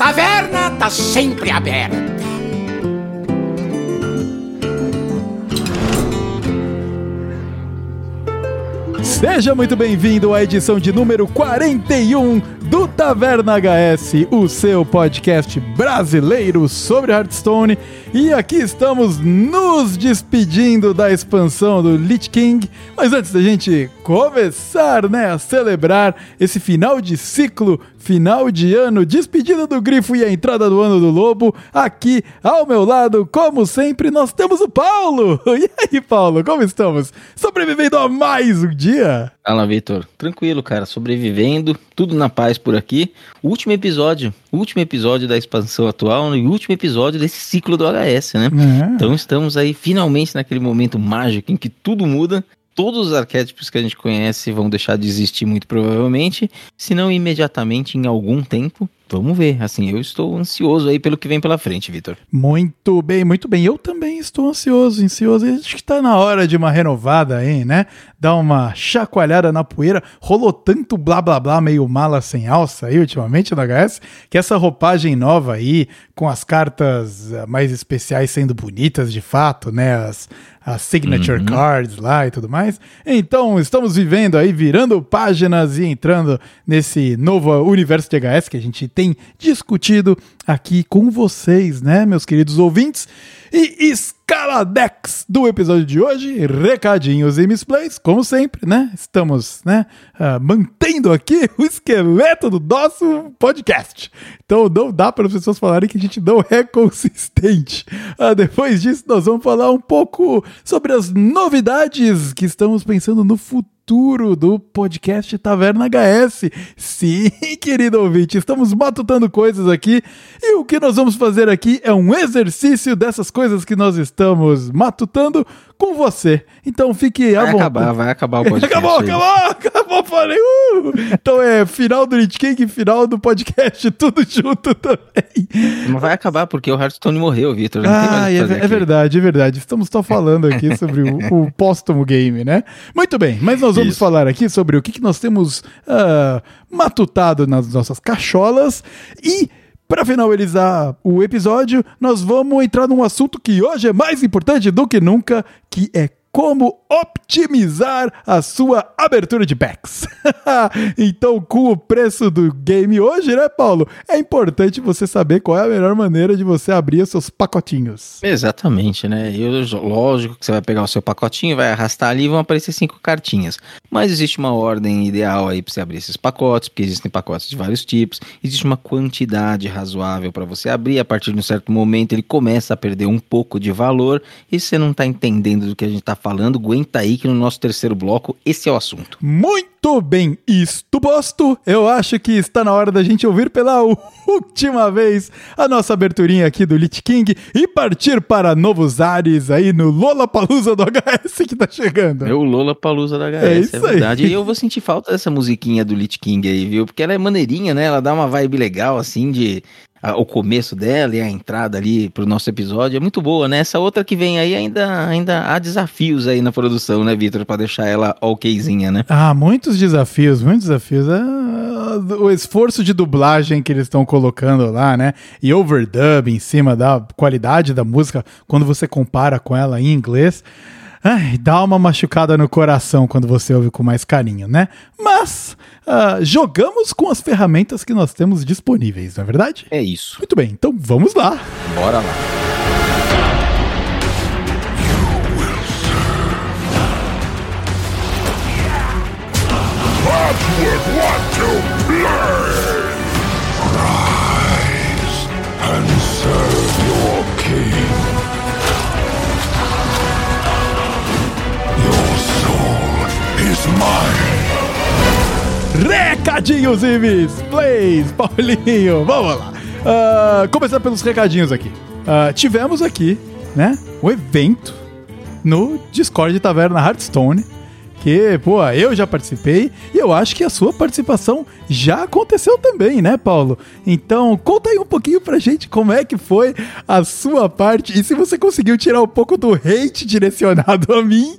taverna tá sempre aberta. Seja muito bem-vindo à edição de número 41 do Taverna HS, o seu podcast brasileiro sobre Hearthstone. E aqui estamos nos despedindo da expansão do Lich King. Mas antes da gente começar né, a celebrar esse final de ciclo, final de ano, despedida do Grifo e a entrada do ano do Lobo, aqui ao meu lado, como sempre, nós temos o Paulo. E aí, Paulo, como estamos? Sobrevivendo a mais um dia? Fala, Vitor. Tranquilo, cara. Sobrevivendo, tudo na paz por aqui. Último episódio, último episódio da expansão atual e o último episódio desse ciclo do HS, né? É. Então estamos aí finalmente naquele momento mágico em que tudo muda. Todos os arquétipos que a gente conhece vão deixar de existir muito provavelmente, se não imediatamente em algum tempo. Vamos ver, assim, eu estou ansioso aí pelo que vem pela frente, Vitor. Muito bem, muito bem. Eu também estou ansioso, ansioso. Acho que está na hora de uma renovada aí, né? Dar uma chacoalhada na poeira. Rolou tanto blá blá blá meio mala sem alça aí ultimamente no HS, que essa roupagem nova aí, com as cartas mais especiais sendo bonitas de fato, né? As, as signature uhum. cards lá e tudo mais. Então, estamos vivendo aí, virando páginas e entrando nesse novo universo de HS que a gente tem discutido aqui com vocês, né, meus queridos ouvintes. E escaladex do episódio de hoje, recadinhos e misplays, como sempre, né? Estamos, né, uh, mantendo aqui o esqueleto do nosso podcast. Então não dá para as pessoas falarem que a gente não é consistente. Uh, depois disso, nós vamos falar um pouco sobre as novidades que estamos pensando no futuro futuro do podcast Taverna HS. Sim, querido ouvinte, estamos matutando coisas aqui e o que nós vamos fazer aqui é um exercício dessas coisas que nós estamos matutando com você. Então fique à vai vontade. Acabar, vai acabar o podcast. acabou, acabou, acabou, falei. Uh! Então é final do Lich King, final do podcast, tudo junto também. Não vai acabar porque o Hearthstone morreu, Vitor. Ah, é, é, verdade, é verdade. Estamos só falando aqui sobre o, o póstumo game, né? Muito bem, mas nós vamos Isso. falar aqui sobre o que, que nós temos uh, matutado nas nossas cacholas e para finalizar o episódio, nós vamos entrar num assunto que hoje é mais importante do que nunca, que é como optimizar a sua abertura de packs. então, com o preço do game hoje, né, Paulo? É importante você saber qual é a melhor maneira de você abrir os seus pacotinhos. Exatamente, né? Eu, lógico que você vai pegar o seu pacotinho, vai arrastar ali e vão aparecer cinco cartinhas. Mas existe uma ordem ideal aí para você abrir esses pacotes, porque existem pacotes de vários tipos. Existe uma quantidade razoável para você abrir. A partir de um certo momento, ele começa a perder um pouco de valor e você não está entendendo do que a gente está falando, aguenta aí que no nosso terceiro bloco esse é o assunto. Muito bem, isto posto, eu acho que está na hora da gente ouvir pela última vez a nossa aberturinha aqui do Lich King e partir para novos ares aí no Lola Palusa do HS que tá chegando. É o Lola Palusa do HS, é, isso é verdade. Aí. E eu vou sentir falta dessa musiquinha do Lich King aí, viu? Porque ela é maneirinha, né? Ela dá uma vibe legal assim de a, o começo dela e a entrada ali pro nosso episódio é muito boa, né? Essa outra que vem aí ainda, ainda há desafios aí na produção, né, Vitor? Pra deixar ela okzinha, né? Ah, muitos desafios, muitos desafios. É, o esforço de dublagem que eles estão colocando lá, né? E overdub em cima da qualidade da música quando você compara com ela em inglês. Ai, dá uma machucada no coração quando você ouve com mais carinho, né? Mas uh, jogamos com as ferramentas que nós temos disponíveis, não é verdade? É isso. Muito bem, então vamos lá. Bora lá. want to play! Rise and serve your king. Is mine. Recadinhos e misplays, Paulinho, vamos lá. Uh, começar pelos recadinhos aqui. Uh, tivemos aqui, né, o evento no Discord Taverna Hearthstone. Que, pô, eu já participei e eu acho que a sua participação já aconteceu também, né, Paulo? Então, conta aí um pouquinho pra gente como é que foi a sua parte e se você conseguiu tirar um pouco do hate direcionado a mim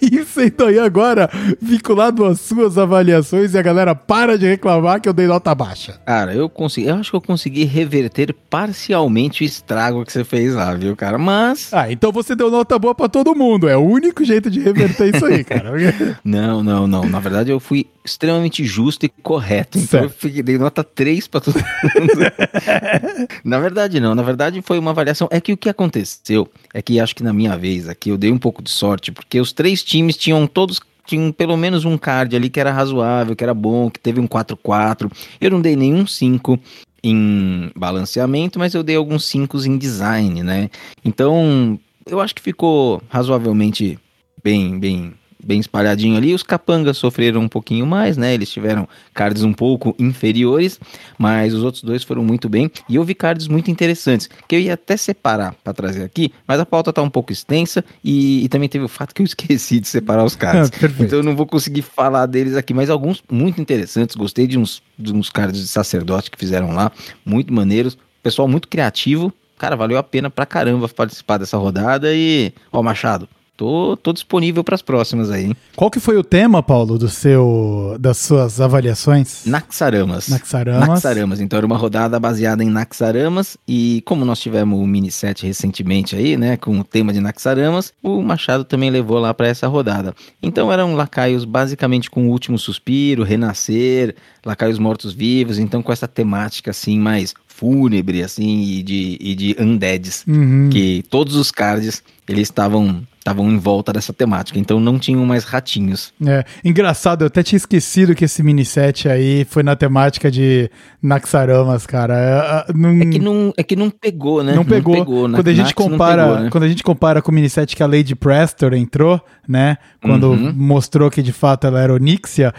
isso então aí agora, vinculado às suas avaliações e a galera para de reclamar que eu dei nota baixa. Cara, eu consegui, eu acho que eu consegui reverter parcialmente o estrago que você fez lá, viu, cara? Mas. Ah, então você deu nota boa para todo mundo. É o único jeito de reverter isso aí, cara. não, não, não. Na verdade, eu fui extremamente justo e correto. Então certo. eu dei nota 3 para todo mundo. na verdade, não. Na verdade, foi uma avaliação. É que o que aconteceu é que acho que na minha vez aqui eu dei um pouco de sorte, porque os três times tinham todos tinham pelo menos um card ali que era razoável, que era bom, que teve um 4-4. Eu não dei nenhum 5 em balanceamento, mas eu dei alguns 5 em design, né? Então, eu acho que ficou razoavelmente bem, bem bem espalhadinho ali. Os capangas sofreram um pouquinho mais, né? Eles tiveram cards um pouco inferiores, mas os outros dois foram muito bem. E eu vi cards muito interessantes, que eu ia até separar para trazer aqui, mas a pauta tá um pouco extensa e, e, também teve o fato que eu esqueci de separar os cards. então eu não vou conseguir falar deles aqui, mas alguns muito interessantes. Gostei de uns, de uns cards de sacerdote que fizeram lá, muito maneiros. Pessoal muito criativo, cara, valeu a pena pra caramba participar dessa rodada e, ó, Machado, Tô, tô disponível para as próximas aí. Qual que foi o tema, Paulo, do seu, das suas avaliações? Naxaramas. Naxaramas. Naxaramas. Então era uma rodada baseada em Naxaramas e como nós tivemos o mini set recentemente aí, né, com o tema de Naxaramas, o Machado também levou lá para essa rodada. Então eram lacaios basicamente com o último suspiro, renascer, lacaios mortos-vivos, então com essa temática assim mais fúnebre assim e de, e de undeads, uhum. que todos os cards eles estavam estavam em volta dessa temática, então não tinham mais ratinhos. É, engraçado, eu até tinha esquecido que esse mini set aí foi na temática de Naxaramas, cara. É, não... é que não, é que não pegou, né? Não pegou. Não pegou quando a gente compara, pegou, né? quando a gente compara com o mini set que a Lady Prestor entrou, né? Quando uhum. mostrou que de fato ela era Onixia,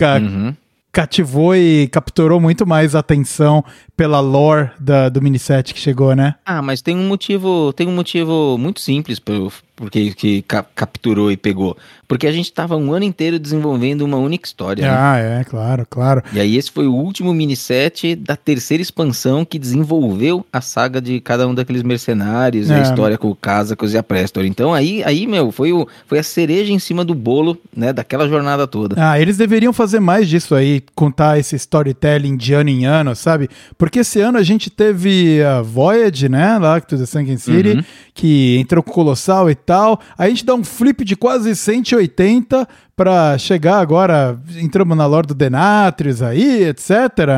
uhum cativou e capturou muito mais atenção pela lore da, do miniset que chegou, né? Ah, mas tem um motivo, tem um motivo muito simples pelo, porque que capturou e pegou. Porque a gente estava um ano inteiro desenvolvendo uma única história. Né? Ah, né? é, claro, claro. E aí esse foi o último mini-set da terceira expansão que desenvolveu a saga de cada um daqueles mercenários, é. a história com o Casacos e a Prestor. Então aí, aí meu, foi, o, foi a cereja em cima do bolo, né, daquela jornada toda. Ah, eles deveriam fazer mais disso aí, contar esse storytelling de ano em ano, sabe? Porque esse ano a gente teve a Voyage, né, lá, to the Sunken City, uhum. Que entrou com o Colossal e tal. Aí a gente dá um flip de quase 180 para chegar agora, entramos na lore do Denatrius aí, etc,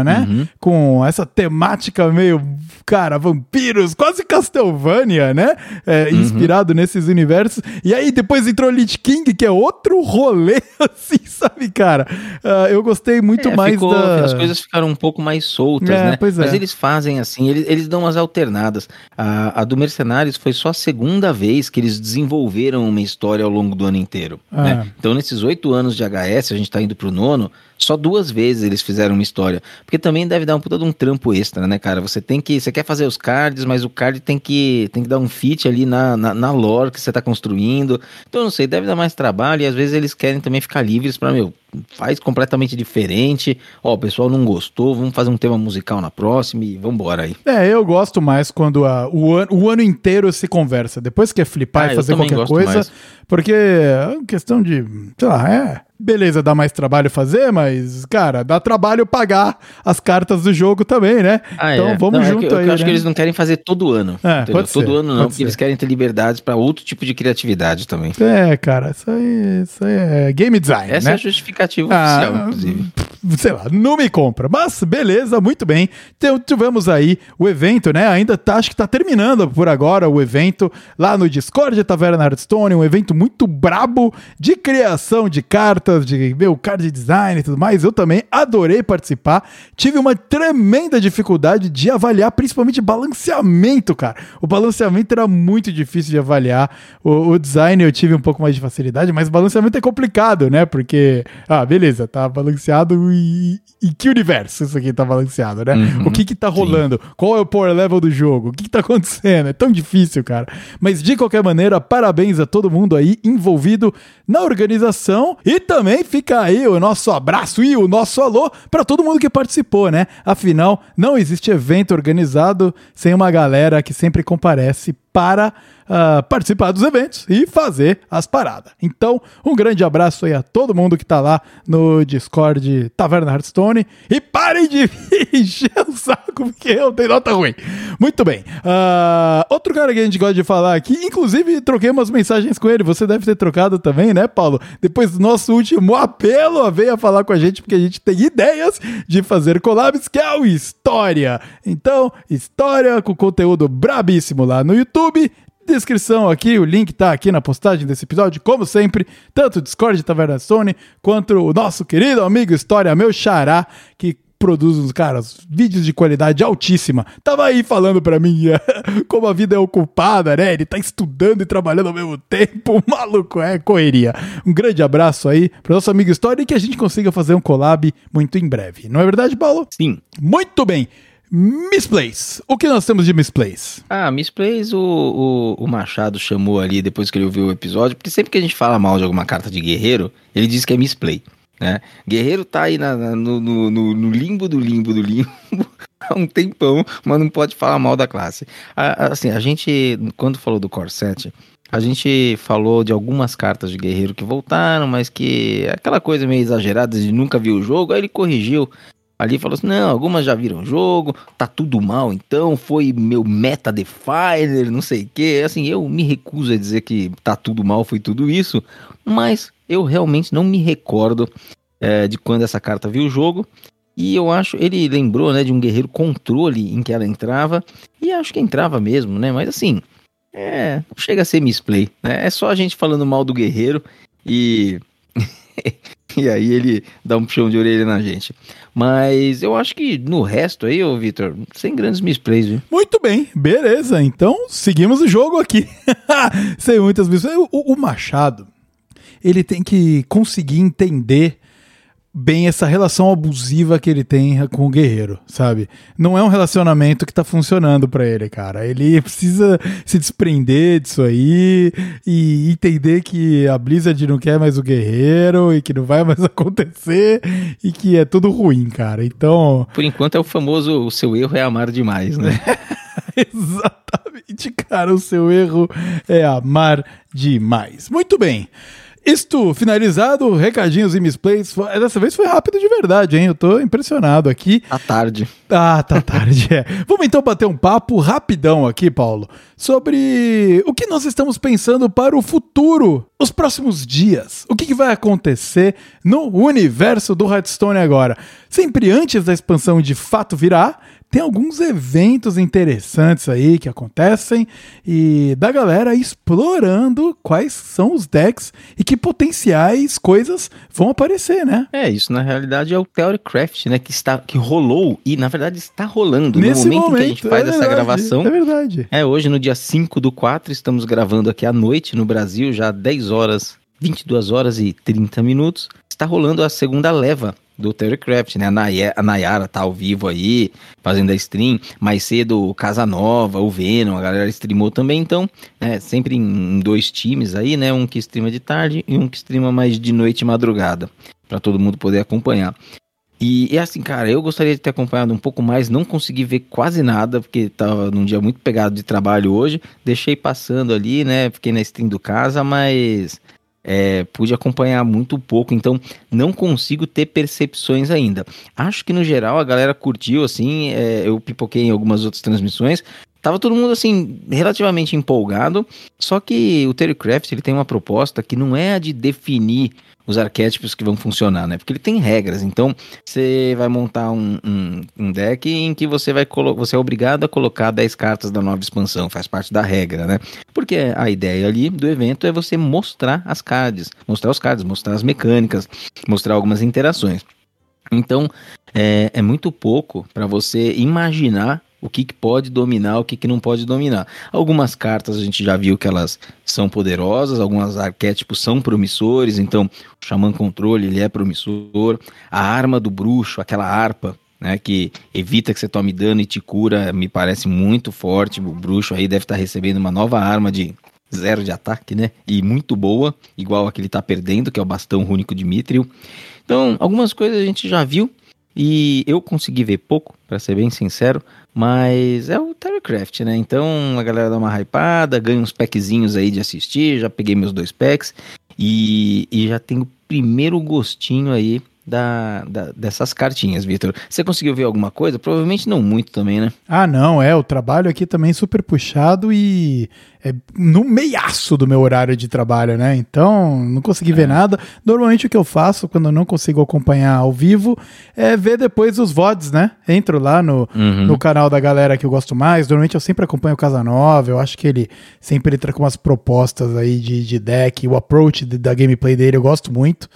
né? Uhum. Com essa temática meio, cara, vampiros, quase Castlevania, né? É, uhum. Inspirado nesses universos. E aí depois entrou Lich King, que é outro rolê, assim, sabe, cara? Uh, eu gostei muito é, mais ficou, da... As coisas ficaram um pouco mais soltas, é, né? Mas é. eles fazem assim, eles, eles dão umas alternadas. A, a do Mercenários foi só a segunda vez que eles desenvolveram uma história ao longo do ano inteiro, né? Ah. Então nesses oito anos de HS, a gente está indo para o nono, só duas vezes eles fizeram uma história. Porque também deve dar um puta de um trampo extra, né, cara? Você tem que. Você quer fazer os cards, mas o card tem que, tem que dar um fit ali na, na, na lore que você está construindo. Então, não sei, deve dar mais trabalho e às vezes eles querem também ficar livres para meu, faz completamente diferente. Ó, o pessoal não gostou, vamos fazer um tema musical na próxima e vambora aí. É, eu gosto mais quando a, o, an, o ano inteiro se conversa. Depois que é flipar ah, e fazer qualquer coisa. Mais. Porque é questão de, sei lá, é beleza, dá mais trabalho fazer, mas, cara, dá trabalho pagar as cartas do jogo também, né? Ah, então é. vamos não, junto é que, aí. Eu né? acho que eles não querem fazer todo ano. É, todo ser, ano não, porque ser. eles querem ter liberdades para outro tipo de criatividade também. É, cara, isso aí, isso aí é game design. Essa né? é a justificativa ah, oficial, inclusive. Sei lá, não me compra. Mas beleza, muito bem. Então tivemos aí o evento, né? Ainda tá, acho que tá terminando por agora o evento lá no Discord Taverna Hearthstone, um evento muito brabo de criação de cartas de meu card design e tudo mais, eu também adorei participar. Tive uma tremenda dificuldade de avaliar, principalmente balanceamento, cara. O balanceamento era muito difícil de avaliar. O, o design eu tive um pouco mais de facilidade, mas balanceamento é complicado, né? Porque, ah, beleza, tá balanceado e, e que universo isso aqui tá balanceado, né? Uhum, o que que tá rolando? Sim. Qual é o power level do jogo? O que que tá acontecendo? É tão difícil, cara. Mas de qualquer maneira, parabéns a todo mundo aí envolvido na organização e também também fica aí o nosso abraço e o nosso alô para todo mundo que participou, né? Afinal, não existe evento organizado sem uma galera que sempre comparece para uh, participar dos eventos e fazer as paradas. Então, um grande abraço aí a todo mundo que tá lá no Discord Taverna Hearthstone e parem de encher o saco porque eu tenho nota ruim. Muito bem. Uh, outro cara que a gente gosta de falar aqui, inclusive troquei umas mensagens com ele, você deve ter trocado também, né, Paulo? Depois do nosso último apelo, veio a falar com a gente porque a gente tem ideias de fazer collabs, que é o História. Então, História com conteúdo brabíssimo lá no YouTube descrição aqui, o link tá aqui na postagem desse episódio, como sempre, tanto o Discord de Taverna Sony, quanto o nosso querido amigo História, meu xará, que produz uns caras vídeos de qualidade altíssima. Tava aí falando para mim como a vida é ocupada, né? Ele tá estudando e trabalhando ao mesmo tempo. Maluco é correria. Um grande abraço aí para nosso amigo História e que a gente consiga fazer um collab muito em breve. Não é verdade, Paulo? Sim. Muito bem. Misplays. O que nós temos de misplays? Ah, misplays o, o, o, Machado chamou ali depois que ele ouviu o episódio, porque sempre que a gente fala mal de alguma carta de guerreiro, ele diz que é misplay. Né? Guerreiro tá aí na, na, no, no, no, limbo do limbo do limbo há um tempão, mas não pode falar mal da classe. assim, a gente, quando falou do Corset, a gente falou de algumas cartas de guerreiro que voltaram, mas que aquela coisa meio exagerada de nunca viu o jogo, aí ele corrigiu ali falou assim: não, algumas já viram o jogo, tá tudo mal então, foi meu meta definer, não sei o que. Assim, eu me recuso a dizer que tá tudo mal, foi tudo isso, mas eu realmente não me recordo é, de quando essa carta viu o jogo. E eu acho, ele lembrou, né, de um guerreiro controle em que ela entrava, e acho que entrava mesmo, né, mas assim, é, chega a ser misplay, né, é só a gente falando mal do guerreiro e e aí ele dá um puxão de orelha na gente. Mas eu acho que no resto aí, ô Vitor, sem grandes misplays, viu? Muito bem, beleza. Então seguimos o jogo aqui. sem muitas misplays. O, o Machado, ele tem que conseguir entender bem essa relação abusiva que ele tem com o guerreiro, sabe? Não é um relacionamento que tá funcionando para ele, cara. Ele precisa se desprender disso aí e entender que a Blizzard não quer mais o guerreiro e que não vai mais acontecer e que é tudo ruim, cara. Então. Por enquanto é o famoso: o seu erro é amar demais, né? Exatamente, cara. O seu erro é amar demais. Muito bem. Isto finalizado, recadinhos e misplays. Dessa vez foi rápido de verdade, hein? Eu tô impressionado aqui. Tá tarde. Ah, tá tarde, é. Vamos então bater um papo rapidão aqui, Paulo, sobre o que nós estamos pensando para o futuro, os próximos dias. O que, que vai acontecer no universo do Hearthstone agora? Sempre antes da expansão de fato virar, tem alguns eventos interessantes aí que acontecem e da galera explorando quais são os decks e que potenciais coisas vão aparecer, né? É, isso na realidade é o Theorycraft, né, que está que rolou e na verdade está rolando Nesse no momento, momento, em que a gente faz é essa verdade, gravação. É verdade. É, hoje no dia 5 do 4, estamos gravando aqui à noite no Brasil, já 10 horas, 22 horas e 30 minutos. Está rolando a segunda leva do Theorycraft, né? A, Nayara tá ao vivo aí, fazendo a stream. Mais cedo o Casanova, o Venom, a galera streamou também. Então, né, sempre em dois times aí, né? Um que streama de tarde e um que streama mais de noite e madrugada. para todo mundo poder acompanhar. E, e, assim, cara, eu gostaria de ter acompanhado um pouco mais, não consegui ver quase nada, porque tava num dia muito pegado de trabalho hoje. Deixei passando ali, né? Fiquei na stream do casa, mas é, pude acompanhar muito pouco, então não consigo ter percepções ainda. Acho que no geral a galera curtiu, assim, é, eu pipoquei em algumas outras transmissões. Tava todo mundo assim relativamente empolgado, só que o Terry Craft ele tem uma proposta que não é a de definir os arquétipos que vão funcionar, né? Porque ele tem regras. Então, você vai montar um, um, um deck em que você vai você é obrigado a colocar 10 cartas da nova expansão, faz parte da regra, né? Porque a ideia ali do evento é você mostrar as cards, mostrar os cards, mostrar as mecânicas, mostrar algumas interações. Então, é, é muito pouco para você imaginar o que, que pode dominar, o que, que não pode dominar. Algumas cartas a gente já viu que elas são poderosas, alguns arquétipos são promissores, então o Xamã Controle ele é promissor, a arma do bruxo, aquela harpa, né, que evita que você tome dano e te cura, me parece muito forte, o bruxo aí deve estar recebendo uma nova arma de zero de ataque, né? E muito boa, igual a que ele tá perdendo, que é o bastão rúnico Dimitriel. Então, algumas coisas a gente já viu e eu consegui ver pouco, para ser bem sincero, mas é o Terrycraft, né? Então a galera dá uma hypada, ganha uns packzinhos aí de assistir, já peguei meus dois packs e, e já tenho o primeiro gostinho aí da, da, dessas cartinhas, Vitor. Você conseguiu ver alguma coisa? Provavelmente não muito também, né? Ah, não, é. O trabalho aqui também super puxado e é no meiaço do meu horário de trabalho, né? Então, não consegui é. ver nada. Normalmente o que eu faço quando eu não consigo acompanhar ao vivo é ver depois os VODs, né? Entro lá no, uhum. no canal da galera que eu gosto mais. Normalmente eu sempre acompanho o Casanova. Eu acho que ele sempre entra com umas propostas aí de, de deck. O approach de, da gameplay dele eu gosto muito.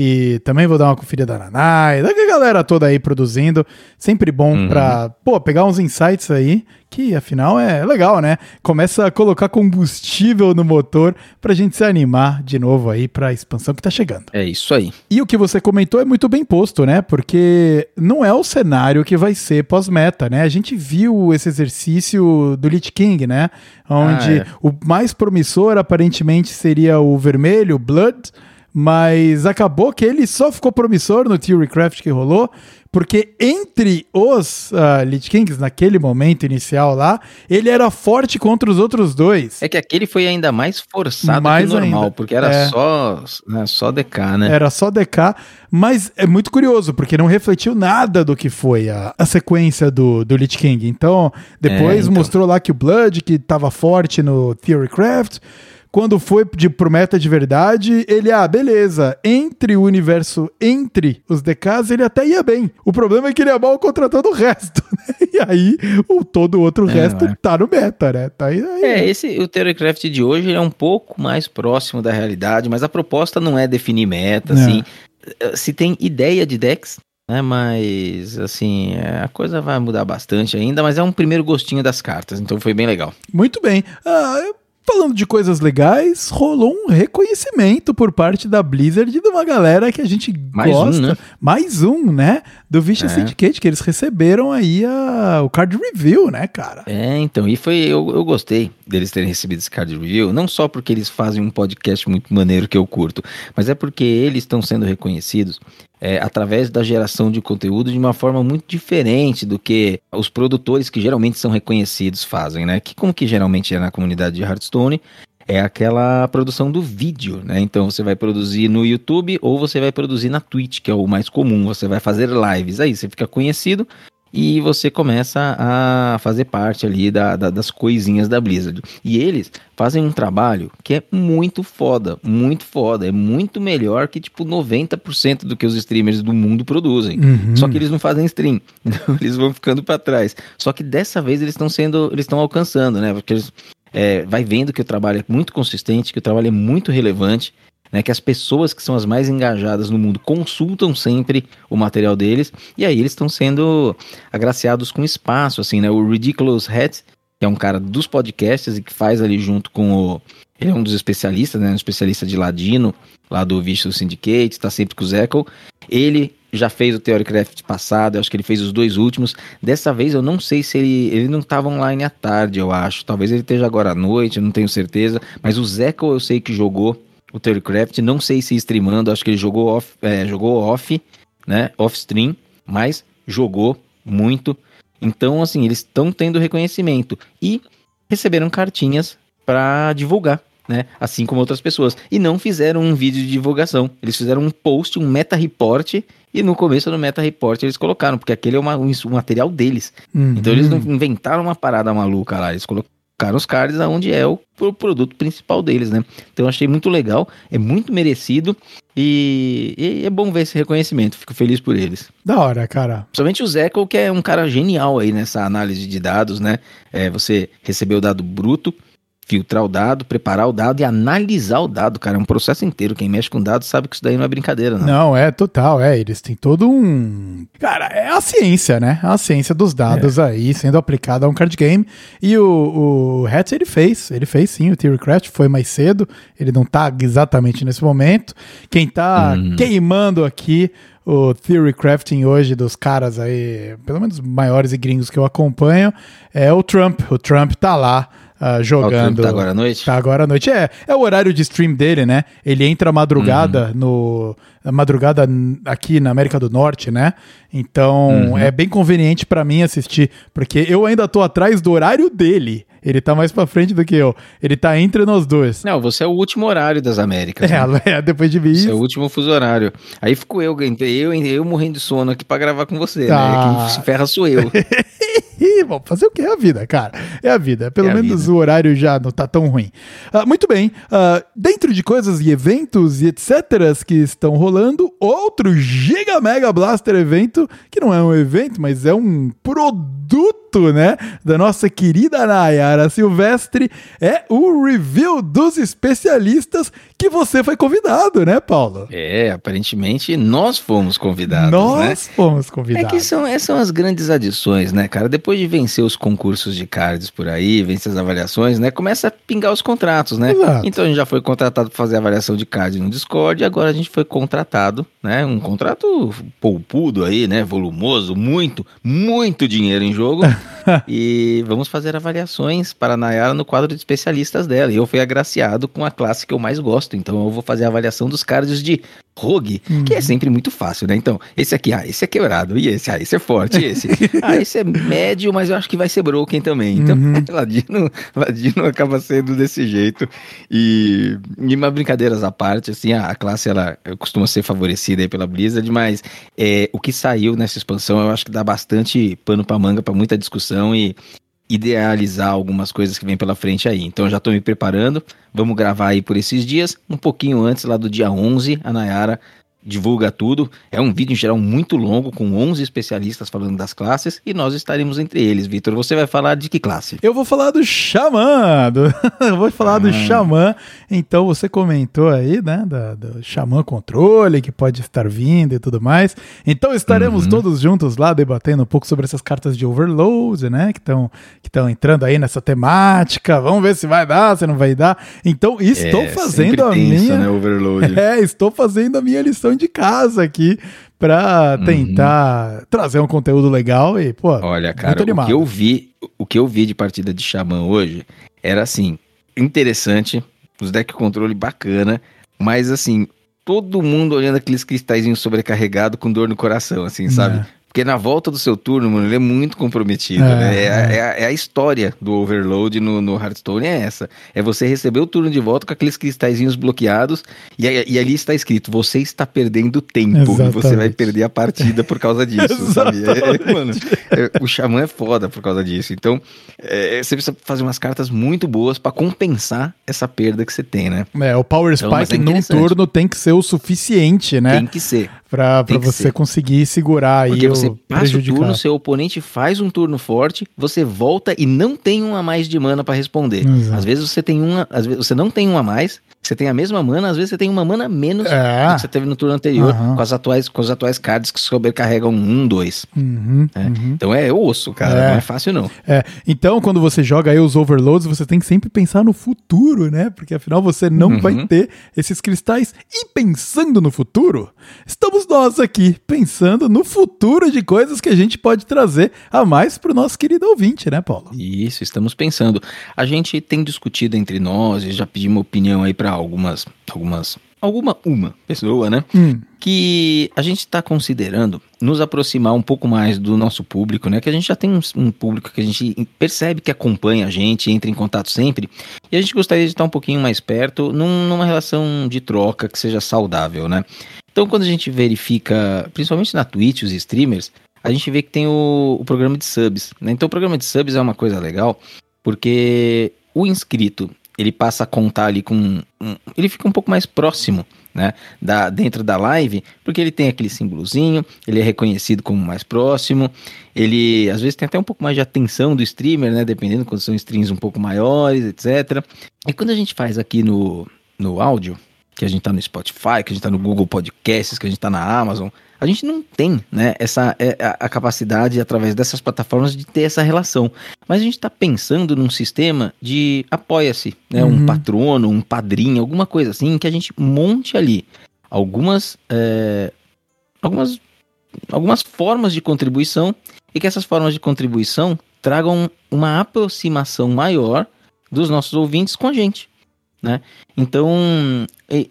E também vou dar uma conferida da Nanai, da galera toda aí produzindo. Sempre bom uhum. pra, pô, pegar uns insights aí, que afinal é legal, né? Começa a colocar combustível no motor pra gente se animar de novo aí pra expansão que tá chegando. É isso aí. E o que você comentou é muito bem posto, né? Porque não é o cenário que vai ser pós-meta, né? A gente viu esse exercício do Lich King, né? Onde ah, é. o mais promissor aparentemente seria o vermelho, Blood mas acabou que ele só ficou promissor no Theorycraft que rolou, porque entre os uh, Lich Kings, naquele momento inicial lá, ele era forte contra os outros dois. É que aquele foi ainda mais forçado mais que normal, ainda. porque era é. só, né, só DK, né? Era só DK, mas é muito curioso, porque não refletiu nada do que foi a, a sequência do, do Lich King. Então, depois é, então. mostrou lá que o Blood, que estava forte no Theorycraft, quando foi de, pro meta de verdade, ele, ah, beleza, entre o universo, entre os DKs, ele até ia bem. O problema é que ele é mal contra todo o resto, né? E aí, o todo o outro é, resto é. tá no meta, né? Tá aí, aí, é, esse, o Theorycraft de hoje é um pouco mais próximo da realidade, mas a proposta não é definir meta, é. assim. Se tem ideia de decks, né? Mas, assim, é, a coisa vai mudar bastante ainda, mas é um primeiro gostinho das cartas, então foi bem legal. Muito bem. Ah, eu Falando de coisas legais, rolou um reconhecimento por parte da Blizzard de uma galera que a gente Mais gosta. Um, né? Mais um, né? Do Vicious é. Syndicate, que eles receberam aí a, o card review, né, cara? É, então, e foi, eu, eu gostei deles terem recebido esse card review, não só porque eles fazem um podcast muito maneiro que eu curto, mas é porque eles estão sendo reconhecidos é, através da geração de conteúdo de uma forma muito diferente do que os produtores que geralmente são reconhecidos fazem, né? Que como que geralmente é na comunidade de Hearthstone, é aquela produção do vídeo, né? Então você vai produzir no YouTube ou você vai produzir na Twitch, que é o mais comum. Você vai fazer lives, aí você fica conhecido e você começa a fazer parte ali da, da, das coisinhas da Blizzard. E eles fazem um trabalho que é muito foda, muito foda, é muito melhor que tipo 90% do que os streamers do mundo produzem. Uhum. Só que eles não fazem stream, então eles vão ficando para trás. Só que dessa vez eles estão sendo, eles estão alcançando, né? Porque eles é, vai vendo que o trabalho é muito consistente, que o trabalho é muito relevante né, que as pessoas que são as mais engajadas no mundo consultam sempre o material deles, e aí eles estão sendo agraciados com espaço, assim, né? O Ridiculous Hat, que é um cara dos podcasts e que faz ali junto com o. Ele é um dos especialistas, né? Um especialista de ladino, lá do Vicious Syndicate, está sempre com o Zekel. Ele já fez o Theorycraft passado, eu acho que ele fez os dois últimos. Dessa vez eu não sei se ele. Ele não estava online à tarde, eu acho. Talvez ele esteja agora à noite, eu não tenho certeza. Mas o Zekel eu sei que jogou o Theorycraft. Não sei se streamando, acho que ele jogou off, é, jogou off, né? Off stream, mas jogou muito. Então, assim, eles estão tendo reconhecimento e receberam cartinhas para divulgar, né? Assim como outras pessoas. E não fizeram um vídeo de divulgação. Eles fizeram um post, um meta report. E no começo do meta report eles colocaram, porque aquele é uma, um, um material deles. Uhum. Então eles não inventaram uma parada maluca lá. Eles colocaram colocaram os cards aonde é o, o produto principal deles, né? Então eu achei muito legal, é muito merecido e, e, é bom ver esse reconhecimento, fico feliz por eles. Da hora, cara. Principalmente o Zeco, que é um cara genial aí nessa análise de dados, né? É, você recebeu o dado bruto, filtrar o dado, preparar o dado e analisar o dado, cara. É um processo inteiro. Quem mexe com dados sabe que isso daí não é brincadeira, não. Não, é total, é. Eles têm todo um. Cara, é a ciência, né? A ciência dos dados é. aí sendo aplicada a um card game. E o, o Hatch, ele fez. Ele fez sim. O Theorycraft foi mais cedo. Ele não tá exatamente nesse momento. Quem tá hum. queimando aqui o theory crafting hoje dos caras aí, pelo menos maiores e gringos que eu acompanho, é o Trump. O Trump tá lá uh, jogando. Tá agora à noite? Tá agora à noite. É, é o horário de stream dele, né? Ele entra madrugada uhum. no. Madrugada aqui na América do Norte, né? Então uhum. é bem conveniente para mim assistir, porque eu ainda tô atrás do horário dele. Ele tá mais pra frente do que eu. Ele tá entre nós dois. Não, você é o último horário das Américas. É, né? é depois de mim. Você é o último fuso horário. Aí fico eu, eu, eu morrendo de sono aqui pra gravar com você, né? ah. né? Quem se ferra sou eu. Bom, fazer o que? É a vida, cara. É a vida. Pelo é menos vida. o horário já não tá tão ruim. Uh, muito bem. Uh, dentro de coisas e eventos e etc. que estão rolando, outro Giga Mega Blaster evento, que não é um evento, mas é um produto, né? Da nossa querida Nayara Silvestre, é o review dos especialistas que você foi convidado, né, Paulo? É, aparentemente nós fomos convidados. Nós né? fomos convidados. É que são, essas são as grandes adições, né, cara? Depois de vencer os concursos de cards por aí, vencer as avaliações, né? Começa a pingar os contratos, né? Exato. Então a gente já foi contratado para fazer avaliação de card no Discord, e agora a gente foi contratado, né? Um contrato poupudo aí, né? Volumoso, muito, muito dinheiro em jogo. e vamos fazer avaliações para a Nayara no quadro de especialistas dela. E eu fui agraciado com a classe que eu mais gosto gosto, então eu vou fazer a avaliação dos cards de Rogue, uhum. que é sempre muito fácil, né? Então, esse aqui, ah, esse é quebrado, e esse, ah, esse é forte, e esse, ah, esse é médio, mas eu acho que vai ser broken também. Então, uhum. Ladino, Ladino acaba sendo desse jeito. E, e uma brincadeiras à parte, assim, a, a classe, ela costuma ser favorecida aí pela Blizzard, mas é, o que saiu nessa expansão, eu acho que dá bastante pano pra manga para muita discussão e idealizar algumas coisas que vem pela frente aí. Então já estou me preparando, vamos gravar aí por esses dias. Um pouquinho antes, lá do dia 11, a Nayara divulga tudo. É um vídeo em geral muito longo, com 11 especialistas falando das classes, e nós estaremos entre eles. Vitor, você vai falar de que classe? Eu vou falar do Xamã. Do... Eu vou falar ah. do Xamã. Então, você comentou aí, né, do, do Xamã Controle, que pode estar vindo e tudo mais. Então, estaremos uhum. todos juntos lá debatendo um pouco sobre essas cartas de Overload, né, que estão que entrando aí nessa temática. Vamos ver se vai dar, se não vai dar. Então, estou é, fazendo a minha... Né, overload. É, estou fazendo a minha lição de casa aqui para uhum. tentar uhum. trazer um conteúdo legal e, pô, Olha, cara, o que eu vi, o que eu vi de partida de Xamã hoje era assim, interessante, os deck controle bacana, mas assim, todo mundo olhando aqueles cristalzinhos sobrecarregados com dor no coração, assim, sabe? É. Porque na volta do seu turno, mano, ele é muito comprometido, é, né? É, é. É, a, é, a, história do overload no, no Hearthstone é essa. É você receber o turno de volta com aqueles cristalzinhos bloqueados e, e ali está escrito, você está perdendo tempo Exatamente. e você vai perder a partida por causa disso, sabe? É, mano, é, o Xamã é foda por causa disso. Então, você precisa fazer umas cartas muito boas para compensar essa perda que você tem, né? É, o Power então, Spike então, num turno tem que ser o suficiente, né? Tem que ser. Pra, pra você ser. conseguir segurar aí Porque você passa o turno, seu oponente faz um turno forte, você volta e não tem um a mais de mana para responder. Exato. Às vezes você tem uma, às vezes você não tem um a mais, você tem a mesma mana, às vezes você tem uma mana menos é. do que você teve no turno anterior, uhum. com as atuais com as atuais cards que sobrecarregam um, dois. Uhum, é. uhum. Então é osso, cara, é. não é fácil não. É. Então, quando você joga aí os overloads, você tem que sempre pensar no futuro, né? Porque afinal você não vai uhum. ter esses cristais. E pensando no futuro, estamos nós aqui pensando no futuro de coisas que a gente pode trazer a mais para o nosso querido ouvinte, né, Paulo? Isso, estamos pensando. A gente tem discutido entre nós e já pedimos opinião aí para algumas, algumas, alguma, uma pessoa, né? Hum. Que a gente está considerando nos aproximar um pouco mais do nosso público, né? Que a gente já tem um, um, público que a gente percebe que acompanha a gente, entra em contato sempre, e a gente gostaria de estar um pouquinho mais perto num, numa relação de troca que seja saudável, né? Então, quando a gente verifica, principalmente na Twitch, os streamers, a gente vê que tem o, o programa de subs. Né? Então, o programa de subs é uma coisa legal, porque o inscrito ele passa a contar ali com. Um, ele fica um pouco mais próximo, né? Da, dentro da live, porque ele tem aquele símbolozinho, ele é reconhecido como mais próximo, ele às vezes tem até um pouco mais de atenção do streamer, né? Dependendo quando são streams um pouco maiores, etc. E quando a gente faz aqui no, no áudio, que a gente tá no Spotify, que a gente tá no Google Podcasts, que a gente tá na Amazon, a gente não tem, né, essa é, a capacidade através dessas plataformas de ter essa relação. Mas a gente está pensando num sistema de apoia-se, né, uhum. um patrono, um padrinho, alguma coisa assim, que a gente monte ali algumas, é, algumas, algumas formas de contribuição e que essas formas de contribuição tragam uma aproximação maior dos nossos ouvintes com a gente, né? Então,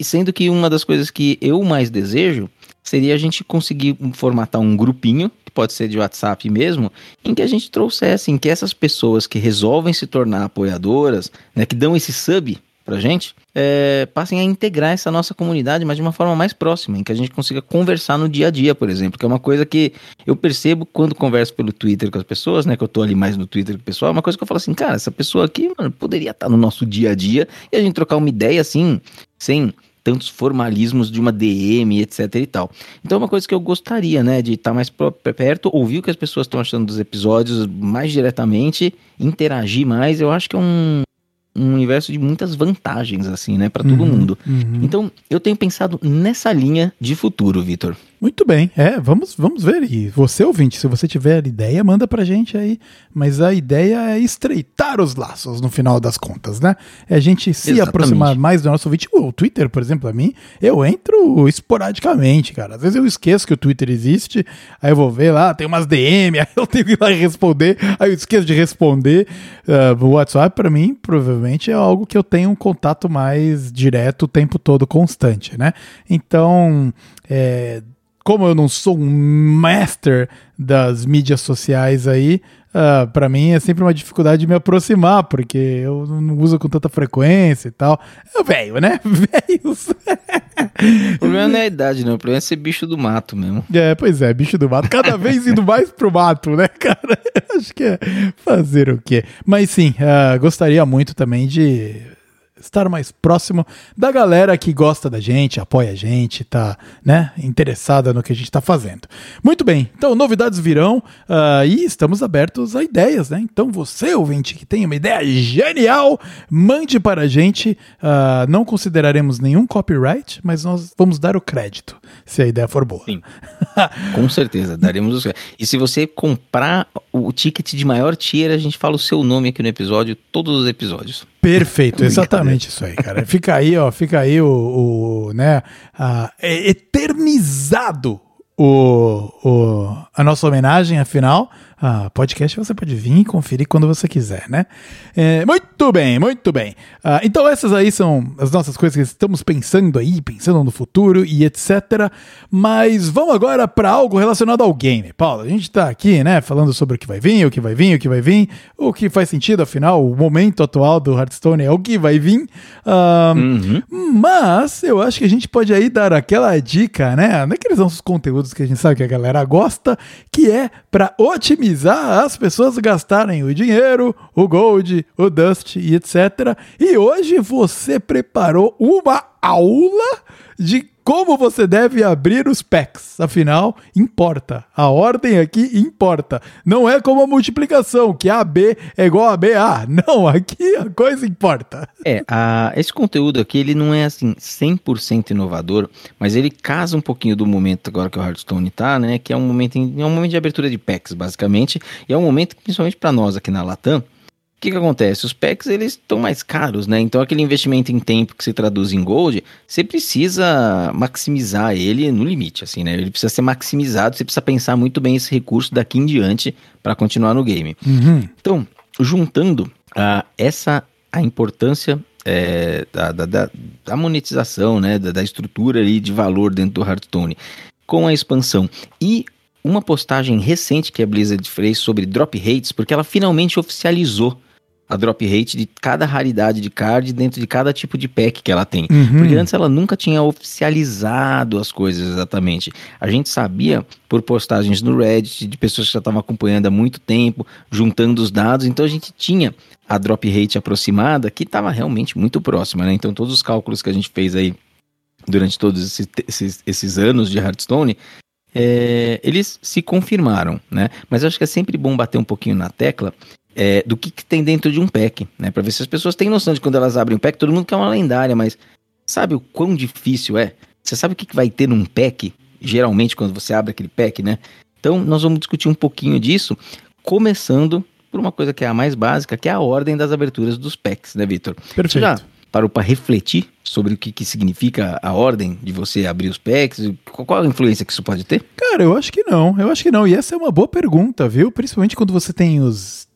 sendo que uma das coisas que eu mais desejo seria a gente conseguir formatar um grupinho, que pode ser de WhatsApp mesmo, em que a gente trouxesse, em que essas pessoas que resolvem se tornar apoiadoras, né, que dão esse sub pra gente, é, passem a integrar essa nossa comunidade, mas de uma forma mais próxima, em que a gente consiga conversar no dia a dia, por exemplo, que é uma coisa que eu percebo quando converso pelo Twitter com as pessoas, né, que eu tô ali mais no Twitter com o pessoal, é uma coisa que eu falo assim, cara, essa pessoa aqui, mano, poderia estar no nosso dia a dia e a gente trocar uma ideia assim, sem tantos formalismos de uma DM, etc e tal. Então é uma coisa que eu gostaria, né, de estar mais perto, ouvir o que as pessoas estão achando dos episódios mais diretamente, interagir mais, eu acho que é um, um universo de muitas vantagens, assim, né, para todo uhum, mundo. Uhum. Então, eu tenho pensado nessa linha de futuro, Vitor. Muito bem, é, vamos, vamos ver. E você, ouvinte, se você tiver ideia, manda pra gente aí. Mas a ideia é estreitar os laços no final das contas, né? É a gente se Exatamente. aproximar mais do nosso ouvinte. O Twitter, por exemplo, a mim, eu entro esporadicamente, cara. Às vezes eu esqueço que o Twitter existe, aí eu vou ver lá, tem umas DM, aí eu tenho que ir lá e responder, aí eu esqueço de responder. Uh, o WhatsApp, para mim, provavelmente é algo que eu tenho um contato mais direto o tempo todo, constante, né? Então, é como eu não sou um master das mídias sociais aí, uh, ah, para mim é sempre uma dificuldade de me aproximar, porque eu não uso com tanta frequência e tal. É velho, né? Velhos. o problema não é a idade, não. O problema é ser bicho do mato mesmo. É, pois é, bicho do mato. Cada vez indo mais pro mato, né, cara? Acho que é fazer o quê? Mas sim, uh, gostaria muito também de estar mais próximo da galera que gosta da gente, apoia a gente, tá, né, interessada no que a gente está fazendo. Muito bem, então novidades virão uh, e estamos abertos a ideias, né? Então você, ouvinte, que tem uma ideia genial, mande para a gente. Uh, não consideraremos nenhum copyright, mas nós vamos dar o crédito se a ideia for boa. Sim, com certeza, daremos o E se você comprar o ticket de maior tier, a gente fala o seu nome aqui no episódio, todos os episódios. Perfeito, exatamente isso aí, cara. Fica aí, ó, fica aí o, o né, a, é eternizado o, o, a nossa homenagem, afinal, ah, podcast você pode vir e conferir quando você quiser, né? É, muito bem, muito bem. Ah, então essas aí são as nossas coisas que estamos pensando aí, pensando no futuro e etc. Mas vamos agora para algo relacionado ao game. Paulo, a gente está aqui, né, falando sobre o que vai vir, o que vai vir, o que vai vir, o que faz sentido, afinal, o momento atual do Hearthstone é o que vai vir. Ah, uhum. Mas eu acho que a gente pode aí dar aquela dica, né, naqueles nossos conteúdos que a gente sabe que a galera gosta, que é para otimizar otimizar as pessoas gastarem o dinheiro, o gold, o dust e etc. E hoje você preparou uma aula de como você deve abrir os packs. Afinal, importa. A ordem aqui importa. Não é como a multiplicação, que AB é igual a BA. Não, aqui a coisa importa. É, a, esse conteúdo aqui, ele não é assim 100% inovador, mas ele casa um pouquinho do momento agora que o Hearthstone tá, né? Que é um momento, é um momento de abertura de packs, basicamente. E é um momento, principalmente para nós aqui na Latam, o que, que acontece? Os packs eles estão mais caros, né? Então aquele investimento em tempo que se traduz em gold, você precisa maximizar ele no limite, assim, né? Ele precisa ser maximizado, você precisa pensar muito bem esse recurso daqui em diante para continuar no game. Uhum. Então, juntando a essa a importância é, da, da, da, monetização, né? Da, da estrutura ali de valor dentro do Hearthstone com a expansão e uma postagem recente que a Blizzard fez sobre drop rates, porque ela finalmente oficializou a drop rate de cada raridade de card dentro de cada tipo de pack que ela tem. Uhum. Porque antes ela nunca tinha oficializado as coisas exatamente. A gente sabia por postagens no Reddit de pessoas que já estavam acompanhando há muito tempo, juntando os dados, então a gente tinha a drop rate aproximada que estava realmente muito próxima, né? Então todos os cálculos que a gente fez aí durante todos esses, esses, esses anos de Hearthstone é, eles se confirmaram, né? Mas eu acho que é sempre bom bater um pouquinho na tecla é, do que, que, tem dentro de um pack, né? Para ver se as pessoas têm noção de quando elas abrem um pack, todo mundo quer uma lendária, mas sabe o quão difícil é? Você sabe o que, que vai ter num pack, geralmente, quando você abre aquele pack, né? Então, nós vamos discutir um pouquinho disso, começando por uma coisa que é a mais básica, que é a ordem das aberturas dos packs, né, Vitor? Perfeito. Você já parou para refletir sobre o que, que significa a ordem de você abrir os packs? Qual a influência que isso pode ter? Cara, eu acho que não. Eu acho que não. E essa é uma boa pergunta, viu? Principalmente quando você tem os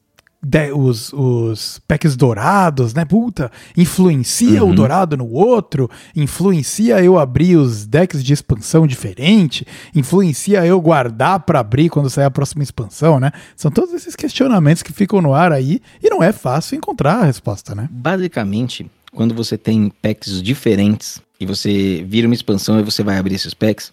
os, os packs dourados, né? Puta, influencia uhum. o dourado no outro, influencia eu abrir os decks de expansão diferente, influencia eu guardar para abrir quando sair a próxima expansão, né? São todos esses questionamentos que ficam no ar aí e não é fácil encontrar a resposta, né? Basicamente, quando você tem packs diferentes e você vira uma expansão e você vai abrir esses packs,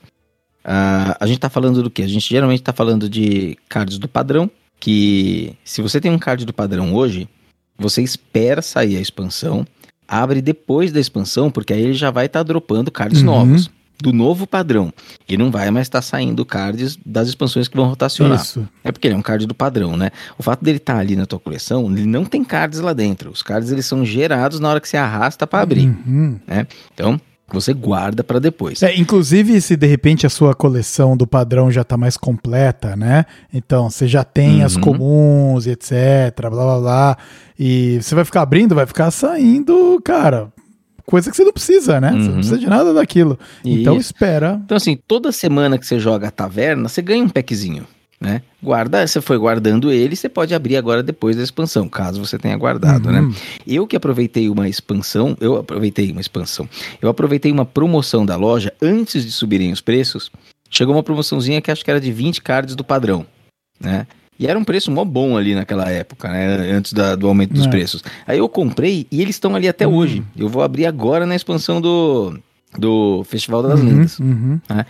uh, a gente tá falando do que? A gente geralmente tá falando de cards do padrão, que se você tem um card do padrão hoje, você espera sair a expansão, abre depois da expansão, porque aí ele já vai estar tá dropando cards uhum. novos do novo padrão. E não vai mais estar tá saindo cards das expansões que vão rotacionar. Isso. É porque ele é um card do padrão, né? O fato dele estar tá ali na tua coleção, ele não tem cards lá dentro. Os cards eles são gerados na hora que você arrasta para abrir, uhum. né? Então, você guarda para depois. É, inclusive, se de repente a sua coleção do padrão já está mais completa, né? Então, você já tem uhum. as comuns e etc, blá blá blá. E você vai ficar abrindo, vai ficar saindo, cara, coisa que você não precisa, né? Uhum. Você não uhum. precisa de nada daquilo. Então, Isso. Então, espera. Então, assim, toda semana que você joga a taverna, você ganha um packzinho né? Guarda, você foi guardando ele, você pode abrir agora depois da expansão, caso você tenha guardado, né? uhum. né? Eu que aproveitei uma expansão, eu aproveitei uma expansão, eu aproveitei uma promoção da loja antes de subirem os preços. Chegou uma promoçãozinha que acho que era de 20 cards do padrão, né? E era um preço mó bom ali naquela época, né? Antes da, do aumento dos é. preços. Aí eu comprei e eles estão ali até uhum. hoje. Eu vou abrir agora na expansão do, do Festival das uhum, Lendas. Uhum. Né?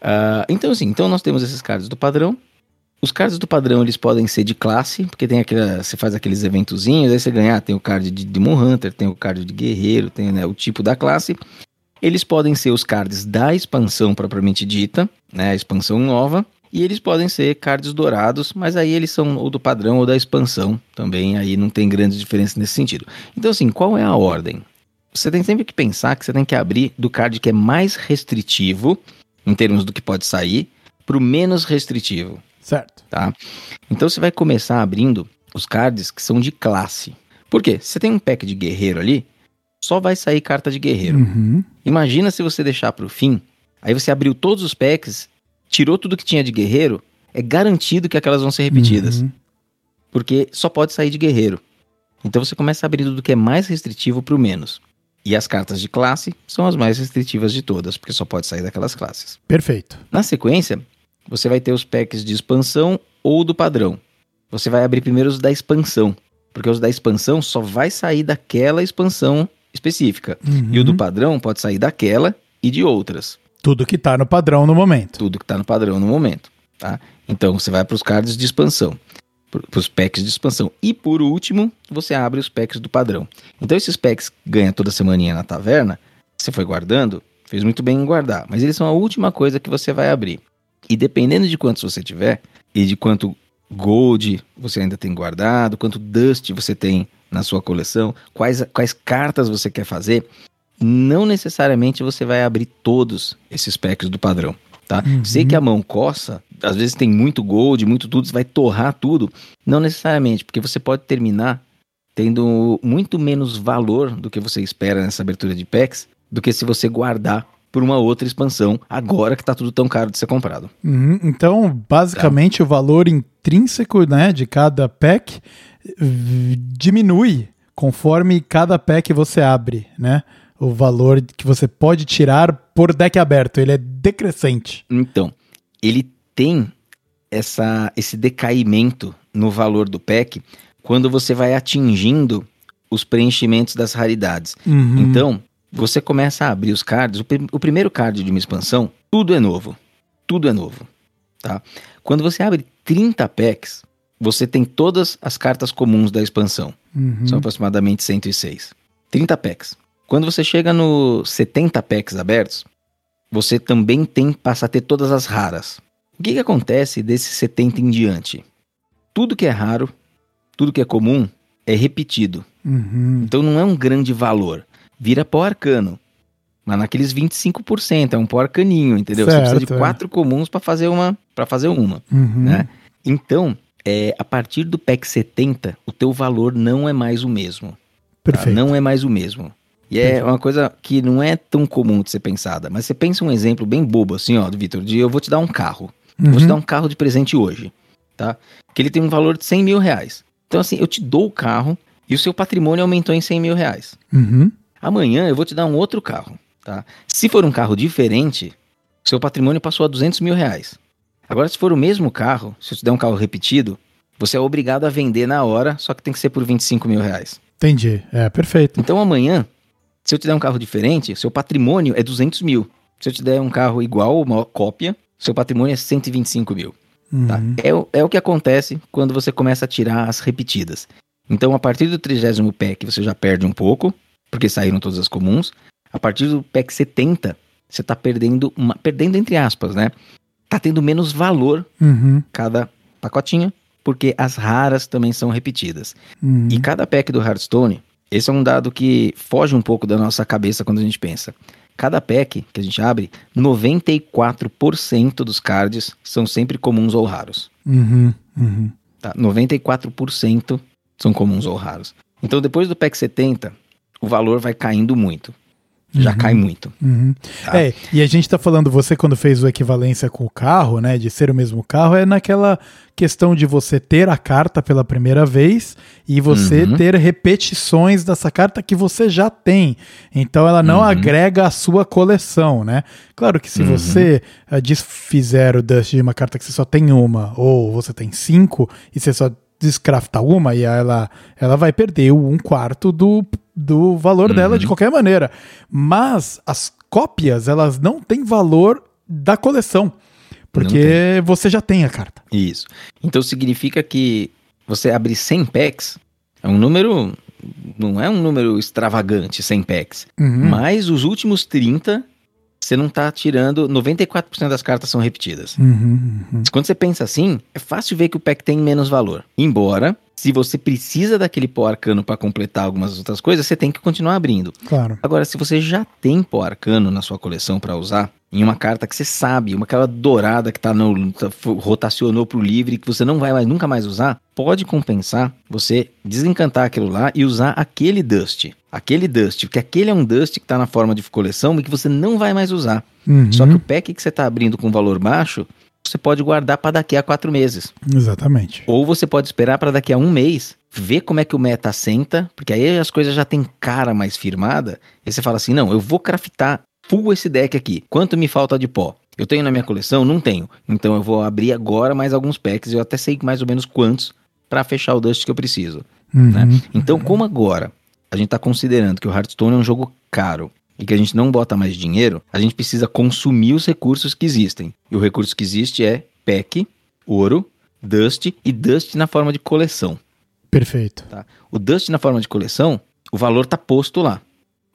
Uh, então, assim, então nós temos esses cards do padrão. Os cards do padrão, eles podem ser de classe, porque tem aquela, você faz aqueles eventozinhos, aí você ganhar, tem o card de Demon Hunter, tem o card de Guerreiro, tem né, o tipo da classe. Eles podem ser os cards da expansão propriamente dita, né, a expansão nova, e eles podem ser cards dourados, mas aí eles são ou do padrão ou da expansão também, aí não tem grande diferença nesse sentido. Então assim, qual é a ordem? Você tem sempre que pensar que você tem que abrir do card que é mais restritivo, em termos do que pode sair, para o menos restritivo. Certo. Tá? Então você vai começar abrindo os cards que são de classe. Por quê? Você tem um pack de guerreiro ali, só vai sair carta de guerreiro. Uhum. Imagina se você deixar para o fim, aí você abriu todos os packs, tirou tudo que tinha de guerreiro, é garantido que aquelas vão ser repetidas. Uhum. Porque só pode sair de guerreiro. Então você começa abrindo do que é mais restritivo para o menos. E as cartas de classe são as mais restritivas de todas, porque só pode sair daquelas classes. Perfeito. Na sequência, você vai ter os packs de expansão ou do padrão. Você vai abrir primeiro os da expansão, porque os da expansão só vai sair daquela expansão específica. Uhum. E o do padrão pode sair daquela e de outras. Tudo que está no padrão no momento. Tudo que está no padrão no momento, tá? Então você vai para os cards de expansão, para os packs de expansão. E por último, você abre os packs do padrão. Então esses packs ganha toda semaninha na taverna, você foi guardando, fez muito bem em guardar, mas eles são a última coisa que você vai abrir. E dependendo de quantos você tiver e de quanto gold você ainda tem guardado, quanto dust você tem na sua coleção, quais, quais cartas você quer fazer, não necessariamente você vai abrir todos esses packs do padrão. Tá? Uhum. Sei que a mão coça, às vezes tem muito gold, muito tudo, você vai torrar tudo. Não necessariamente, porque você pode terminar tendo muito menos valor do que você espera nessa abertura de packs, do que se você guardar por uma outra expansão, agora que está tudo tão caro de ser comprado. Uhum, então, basicamente, tá. o valor intrínseco né, de cada pack diminui conforme cada pack você abre, né? O valor que você pode tirar por deck aberto, ele é decrescente. Então, ele tem essa, esse decaimento no valor do pack quando você vai atingindo os preenchimentos das raridades. Uhum. Então, você começa a abrir os cards, o, o, primeiro card de uma expansão, tudo é novo. Tudo é novo. Tá? Quando você abre 30 packs, você tem todas as cartas comuns da expansão. Uhum. São aproximadamente 106. 30 packs. Quando você chega no 70 packs abertos, você também tem passa a ter todas as raras. O que, que acontece desses 70 em diante? Tudo que é raro, tudo que é comum, é repetido. Uhum. Então não é um grande valor vira pó arcano. Mas naqueles 25%, é um pó arcaninho, entendeu? Certo, Você precisa de é. quatro comuns para fazer uma, para fazer uma, uhum. né? Então, é, a partir do PEC 70, o teu valor não é mais o mesmo. Tá? Perfeito. Tá? Não é mais o mesmo. E é uma coisa que não é tão comum de ser pensada. Mas você pensa um exemplo bem bobo assim, ó, Vitor, de eu vou te dar um carro. Uhum. Vou te dar um carro de presente hoje, tá? Que ele tem um valor de 100 mil reais. Então, assim, eu te dou o carro e o seu patrimônio aumentou em 100 mil reais. Uhum. Amanhã eu vou te dar um outro carro, tá? Se for um carro diferente, seu patrimônio passou a 200 mil reais. Agora, se for o mesmo carro, se eu te der um carro repetido, você é obrigado a vender na hora, só que tem que ser por 25 mil reais. Entendi. É, perfeito. Então amanhã, se eu te der um carro diferente, seu patrimônio é 200 mil. Se eu te der um carro igual, uma cópia, seu patrimônio é 125 mil. Tá? Uhum. É, o- é o que acontece quando você começa a tirar as repetidas. Então, a partir do 30 PEC, você já perde um pouco, porque saíram todas as comuns. A partir do PEC 70, você está perdendo, uma, perdendo entre aspas, né? Tá tendo menos valor Uhum. cada pacotinho, porque as raras também são repetidas. Uhum. E cada pack do Hearthstone, esse é um dado que foge um pouco da nossa cabeça quando a gente pensa. Cada pack que a gente abre, 94% dos cards são sempre comuns ou raros. Uhum. Uhum. Tá? 94% são comuns ou raros. Então depois do pack 70, o valor vai caindo muito. Já cai muito. Uhum. Tá. É, e a gente tá falando, você quando fez o equivalência com o carro, né, de ser o mesmo carro, é naquela questão de você ter a carta pela primeira vez e você Uhum. ter repetições dessa carta que você já tem. Então ela não Uhum. agrega a sua coleção, né? Claro que se Uhum. você uh, desfizer o dust de uma carta que você só tem uma, ou você tem cinco e você só descrafta uma e ela, ela vai perder o um quarto do, do valor dela de qualquer maneira. Mas as cópias, elas não têm valor da coleção. Porque você já tem a carta. Isso. Então significa que você abrir 100 packs é um número. Não é um número extravagante, 100 packs. Uhum. Mas os últimos 30, você não tá tirando. 94% das cartas são repetidas. Uhum, uhum. Quando você pensa assim, é fácil ver que o pack tem menos valor. Embora, se você precisa daquele pó arcano para completar algumas outras coisas, você tem que continuar abrindo. Claro. Agora, se você já tem pó arcano na sua coleção para usar, em uma carta que você sabe, uma aquela dourada que tá no tá- rotacionou pro livre que você não vai mais nunca mais usar, pode compensar você desencantar aquilo lá e usar aquele dust. Aquele dust, porque aquele é um dust que tá na forma de coleção e que você não vai mais usar. Uhum. Só que o pack que você tá abrindo com valor baixo, você pode guardar para daqui a quatro meses. Exatamente. Ou você pode esperar para daqui a um mês, ver como é que o meta senta, porque aí as coisas já têm cara mais firmada, e você fala assim, não, eu vou craftar full esse deck aqui. Quanto me falta de pó? Eu tenho na minha coleção? Não tenho. Então eu vou abrir agora mais alguns packs, eu até sei mais ou menos quantos para fechar o dust que eu preciso. Uhum. né? Então, como agora a gente está considerando que o Hearthstone é um jogo caro e que a gente não bota mais dinheiro, a gente precisa consumir os recursos que existem. E o recurso que existe é pack, ouro, dust e dust na forma de coleção. Perfeito. Tá? O dust na forma de coleção, o valor está posto lá.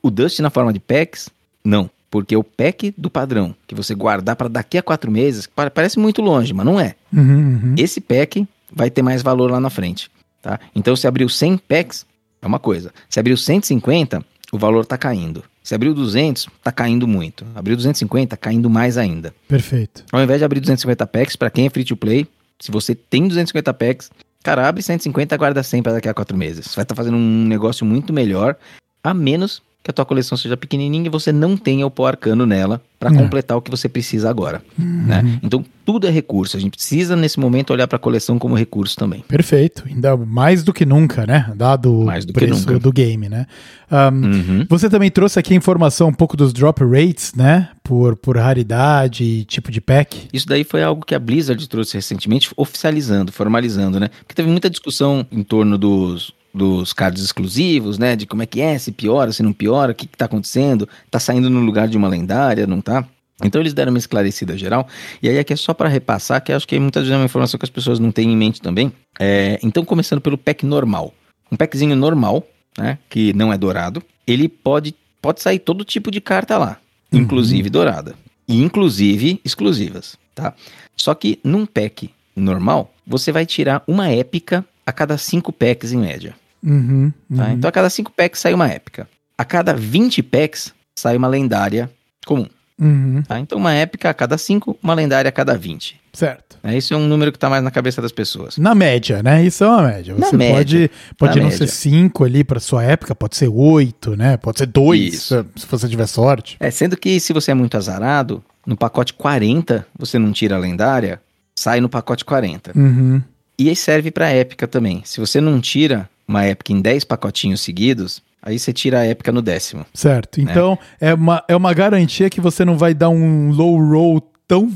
O dust na forma de packs, não. Porque o pack do padrão, que você guardar para daqui a quatro meses, pa- parece muito longe, mas não é. Uhum, uhum. Esse pack vai ter mais valor lá na frente, tá? Então, se abriu 100 packs, é uma coisa. Se abriu 150, o valor tá caindo. Se abriu 200, tá caindo muito. Abriu 250, caindo mais ainda. Perfeito. Ao invés de abrir 250 packs, para quem é free to play, se você tem 250 packs, cara, abre 150 guarda 100 para daqui a 4 meses. Você vai estar fazendo um negócio muito melhor, a menos que a tua coleção seja pequenininha e você não tenha o pó arcano nela para É. completar o que você precisa agora, né? Então tudo é recurso. A gente precisa nesse momento olhar para a coleção como recurso também. Perfeito. Ainda mais do que nunca, né? Dado Mais o do que preço do game, né? Um, Uhum. Você também trouxe aqui a informação um pouco dos drop rates, né? Por, por raridade e tipo de pack. Isso daí foi algo que a Blizzard trouxe recentemente, oficializando, formalizando, né? Porque teve muita discussão em torno dos, dos cards exclusivos, né? De como é que é, se piora, se não piora, o que, que tá acontecendo, tá saindo no lugar de uma lendária, não tá? Então eles deram uma esclarecida geral, e aí aqui é só para repassar, que acho que muitas vezes é uma informação que as pessoas não têm em mente também. É, então, começando pelo pack normal. Um packzinho normal, né? Que não é dourado, ele pode, pode sair todo tipo de carta lá, inclusive dourada. E inclusive exclusivas, tá? Só que num pack normal, você vai tirar uma épica a cada cinco packs em média. Uhum, Tá? uhum. Então a cada 5 packs sai uma épica. A cada 20 packs sai uma lendária comum. Uhum, Tá? Então uma épica a cada 5, uma lendária a cada 20. certo. Né? Isso é um número que está mais na cabeça das pessoas. Na média, né? Isso é uma média. Na Você média. pode, pode Na não média. ser cinco ali para sua época, pode ser oito, né? Pode ser dois, Isso. se se você tiver sorte. É, sendo que se você é muito azarado, no pacote 40 você não tira a lendária, sai no pacote 40. Uhum, E aí serve para épica também. Se você não tira uma épica em 10 pacotinhos seguidos, aí você tira a épica no décimo. Certo. Né? Então, é, uma, é uma garantia que você não vai dar um low roll tão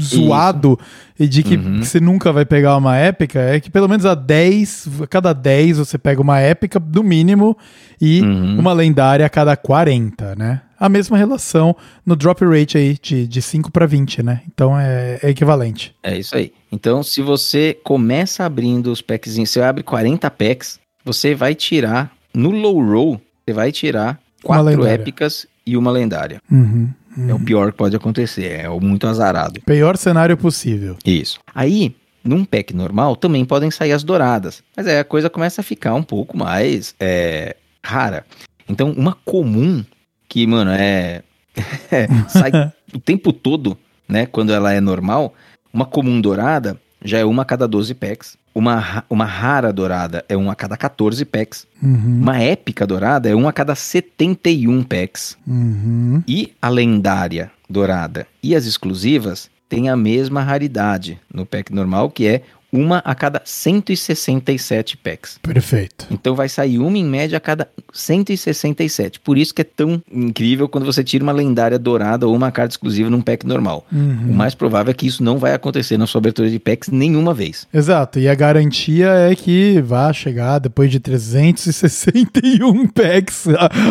zoado Isso. e de que uhum. você nunca vai pegar uma épica, é que pelo menos a 10, a cada 10 você pega uma épica do mínimo e uhum. uma lendária a cada 40, né? A mesma relação no drop rate aí de, de 5 para 20, né? Então é, é, equivalente. É isso aí. Então se você começa abrindo os packs, você abre 40 packs, você vai tirar no low roll, você vai tirar quatro épicas e uma lendária. Uhum. Uhum. É o pior que pode acontecer, é o muito azarado. Pior cenário possível. Isso. Aí, num pack normal, também podem sair as douradas. Mas aí a coisa começa a ficar um pouco mais é, rara. Então, uma comum, que, mano, é. é sai o tempo todo, né? Quando ela é normal, uma comum dourada já é uma a cada 12 packs. Uma, uma rara dourada é uma a cada 14 packs. Uhum. Uma épica dourada é uma a cada 71 packs. Uhum. E a lendária dourada e as exclusivas têm a mesma raridade no pack normal, que é uma a cada 167 packs. Perfeito. Então vai sair uma em média a cada 167. Por isso que é tão incrível quando você tira uma lendária dourada ou uma carta exclusiva num pack normal. Uhum. O mais provável é que isso não vai acontecer na sua abertura de packs nenhuma vez. Exato. E a garantia é que vai chegar depois de 361 packs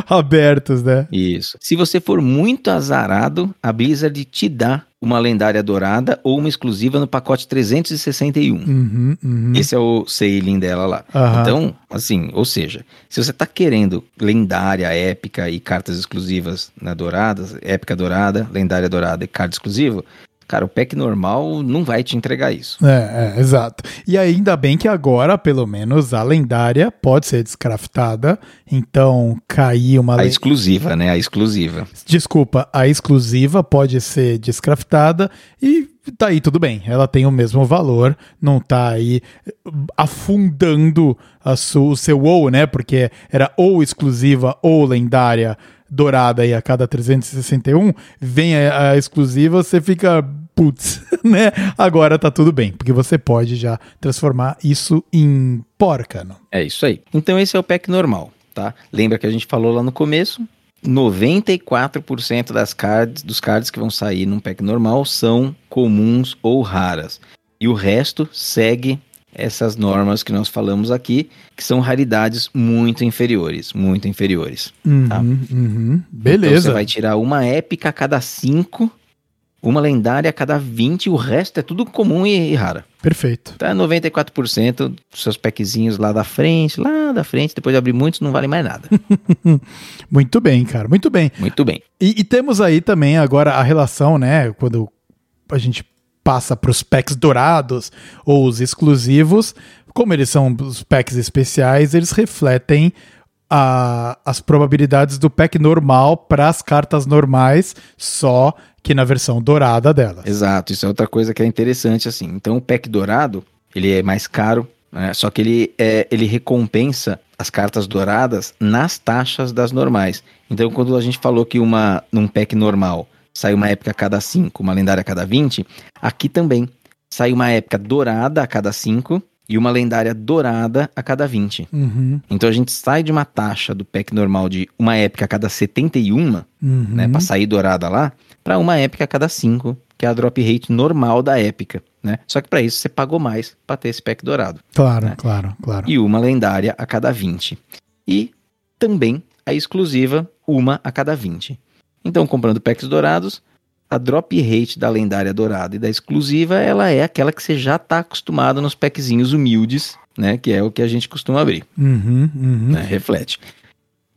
abertos, né? Isso. Se você for muito azarado, a Blizzard te dá uma lendária dourada ou uma exclusiva no pacote 361. Uhum, uhum. Esse é o sailing dela lá. Uhum. Então, assim, ou seja, se você tá querendo lendária, épica e cartas exclusivas na dourada, épica dourada, lendária dourada e carta exclusiva, Cara, o pack normal não vai te entregar isso. É, é, exato. E ainda bem que agora, pelo menos, a lendária pode ser descraftada. Então, cair uma. A exclusiva, né? A exclusiva. Desculpa, a exclusiva pode ser descraftada e tá aí tudo bem. Ela tem o mesmo valor, não tá aí afundando a o seu WoW, né? Porque era ou exclusiva ou lendária dourada aí a cada 361, vem a, a exclusiva, você fica, putz, né? Agora tá tudo bem, porque você pode já transformar isso em porcano. É isso aí. Então esse é o pack normal, tá? Lembra que a gente falou lá no começo? 94% das cards, dos cards que vão sair num pack normal são comuns ou raras. E o resto segue essas normas que nós falamos aqui, que são raridades muito inferiores, muito inferiores. Uhum, tá? uhum. Beleza. Então você vai tirar uma épica a cada 5, uma lendária a cada 20, o resto é tudo comum e, e rara. Perfeito. Tá 94% dos seus packzinhos lá da frente, lá da frente, depois de abrir muitos, não vale mais nada. muito bem, cara, muito bem. Muito bem. E, e temos aí também agora a relação, né, quando a gente passa para os packs dourados ou os exclusivos, como eles são os packs especiais, eles refletem a, as probabilidades do pack normal para as cartas normais, só que na versão dourada delas. Exato, isso é outra coisa que é interessante assim. Então o pack dourado, ele é mais caro, né? só que ele, é, ele recompensa as cartas douradas nas taxas das normais. Então quando a gente falou que uma num pack normal sai uma época a cada 5, uma lendária a cada 20, aqui também sai uma época dourada a cada 5 e uma lendária dourada a cada 20. Uhum. Então a gente sai de uma taxa do pack normal de uma época a cada 71, uhum. né, para sair dourada lá, para uma época a cada 5, que é a drop rate normal da épica, né? Só que para isso você pagou mais para ter esse pack dourado. Claro, né? claro, claro. E uma lendária a cada 20. E também a exclusiva, uma a cada 20. Então, comprando packs dourados, a drop rate da lendária dourada e da exclusiva, ela é aquela que você já está acostumado nos packzinhos humildes, né? Que é o que a gente costuma abrir. Uhum, uhum. Né, reflete.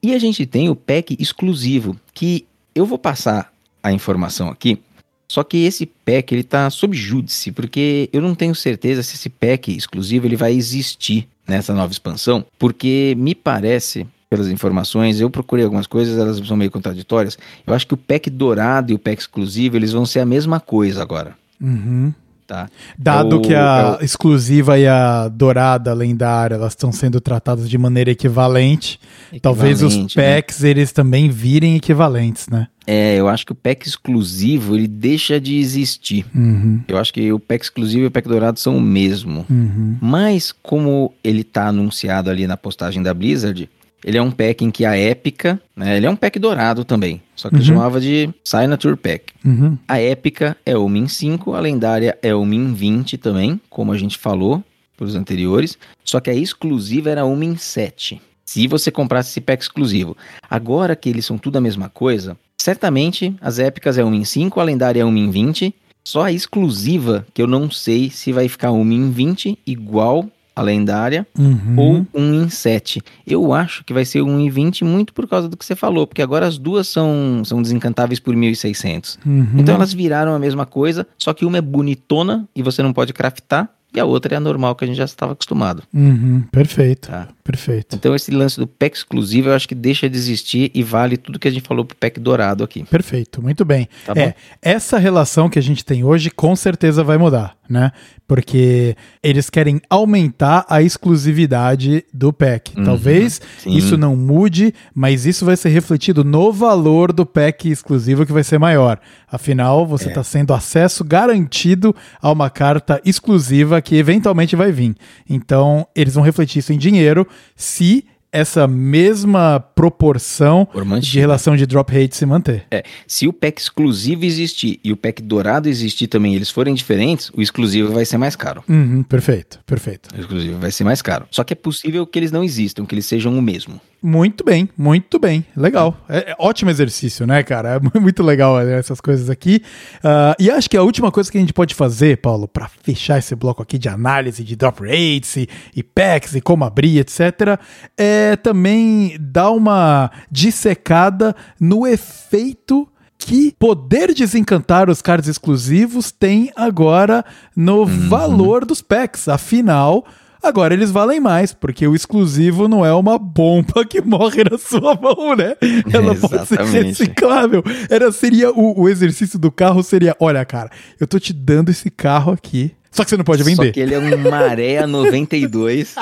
E a gente tem o pack exclusivo, que eu vou passar a informação aqui, só que esse pack ele tá sob júdice, porque eu não tenho certeza se esse pack exclusivo ele vai existir nessa nova expansão, porque me parece pelas informações. Eu procurei algumas coisas, elas são meio contraditórias. Eu acho que o pack dourado e o pack exclusivo, eles vão ser a mesma coisa agora. Uhum. Tá. Dado o, que a o... exclusiva e a dourada lendária elas estão sendo tratadas de maneira equivalente, equivalente talvez os né? packs né? eles também virem equivalentes, né? É, eu acho que o pack exclusivo ele deixa de existir. Uhum. Eu acho que o pack exclusivo e o pack dourado são o mesmo. Uhum. Mas como ele está anunciado ali na postagem da Blizzard, ele é um pack em que a épica, né, ele é um pack dourado também, só que uhum. eu chamava de Signature Pack. Uhum. A épica é o Min 5, a lendária é o Min 20 também, como a gente falou para os anteriores, só que a exclusiva era o Min 7. Se você comprasse esse pack exclusivo. Agora que eles são tudo a mesma coisa, certamente as épicas é o Min 5, a lendária é o Min 20, só a exclusiva que eu não sei se vai ficar o Min 20 igual a lendária, uhum. ou um em 7. Eu acho que vai ser um em 20 muito por causa do que você falou, porque agora as duas são, são desencantáveis por 1.600. Uhum. Então elas viraram a mesma coisa, só que uma é bonitona e você não pode craftar, e a outra é a normal que a gente já estava acostumado. Uhum, perfeito, tá? perfeito. Então esse lance do pack exclusivo eu acho que deixa de existir e vale tudo que a gente falou pro pack dourado aqui. Perfeito, muito bem. Tá é, essa relação que a gente tem hoje com certeza vai mudar, né? Porque eles querem aumentar a exclusividade do pack. Uhum, Talvez sim. isso não mude, mas isso vai ser refletido no valor do pack exclusivo que vai ser maior. Afinal, você está é. sendo acesso garantido a uma carta exclusiva que eventualmente vai vir. Então, eles vão refletir isso em dinheiro se essa mesma proporção de relação de drop rate se manter. É, se o pack exclusivo existir e o pack dourado existir também, eles forem diferentes, o exclusivo vai ser mais caro. Uhum, perfeito, perfeito. O exclusivo vai ser mais caro. Só que é possível que eles não existam, que eles sejam o mesmo. Muito bem, muito bem. Legal. É, é ótimo exercício, né, cara? É muito legal né, essas coisas aqui. Uh, e acho que a última coisa que a gente pode fazer, Paulo, para fechar esse bloco aqui de análise de drop rates e, e packs e como abrir, etc., é também dar uma dissecada no efeito que poder desencantar os cards exclusivos tem agora no uhum. valor dos packs. Afinal, Agora eles valem mais, porque o exclusivo não é uma bomba que morre na sua mão, né? Ela pode ser reciclável. Era, seria o, o exercício do carro seria: olha, cara, eu tô te dando esse carro aqui. Só que você não pode vender. Só que ele é um Maré 92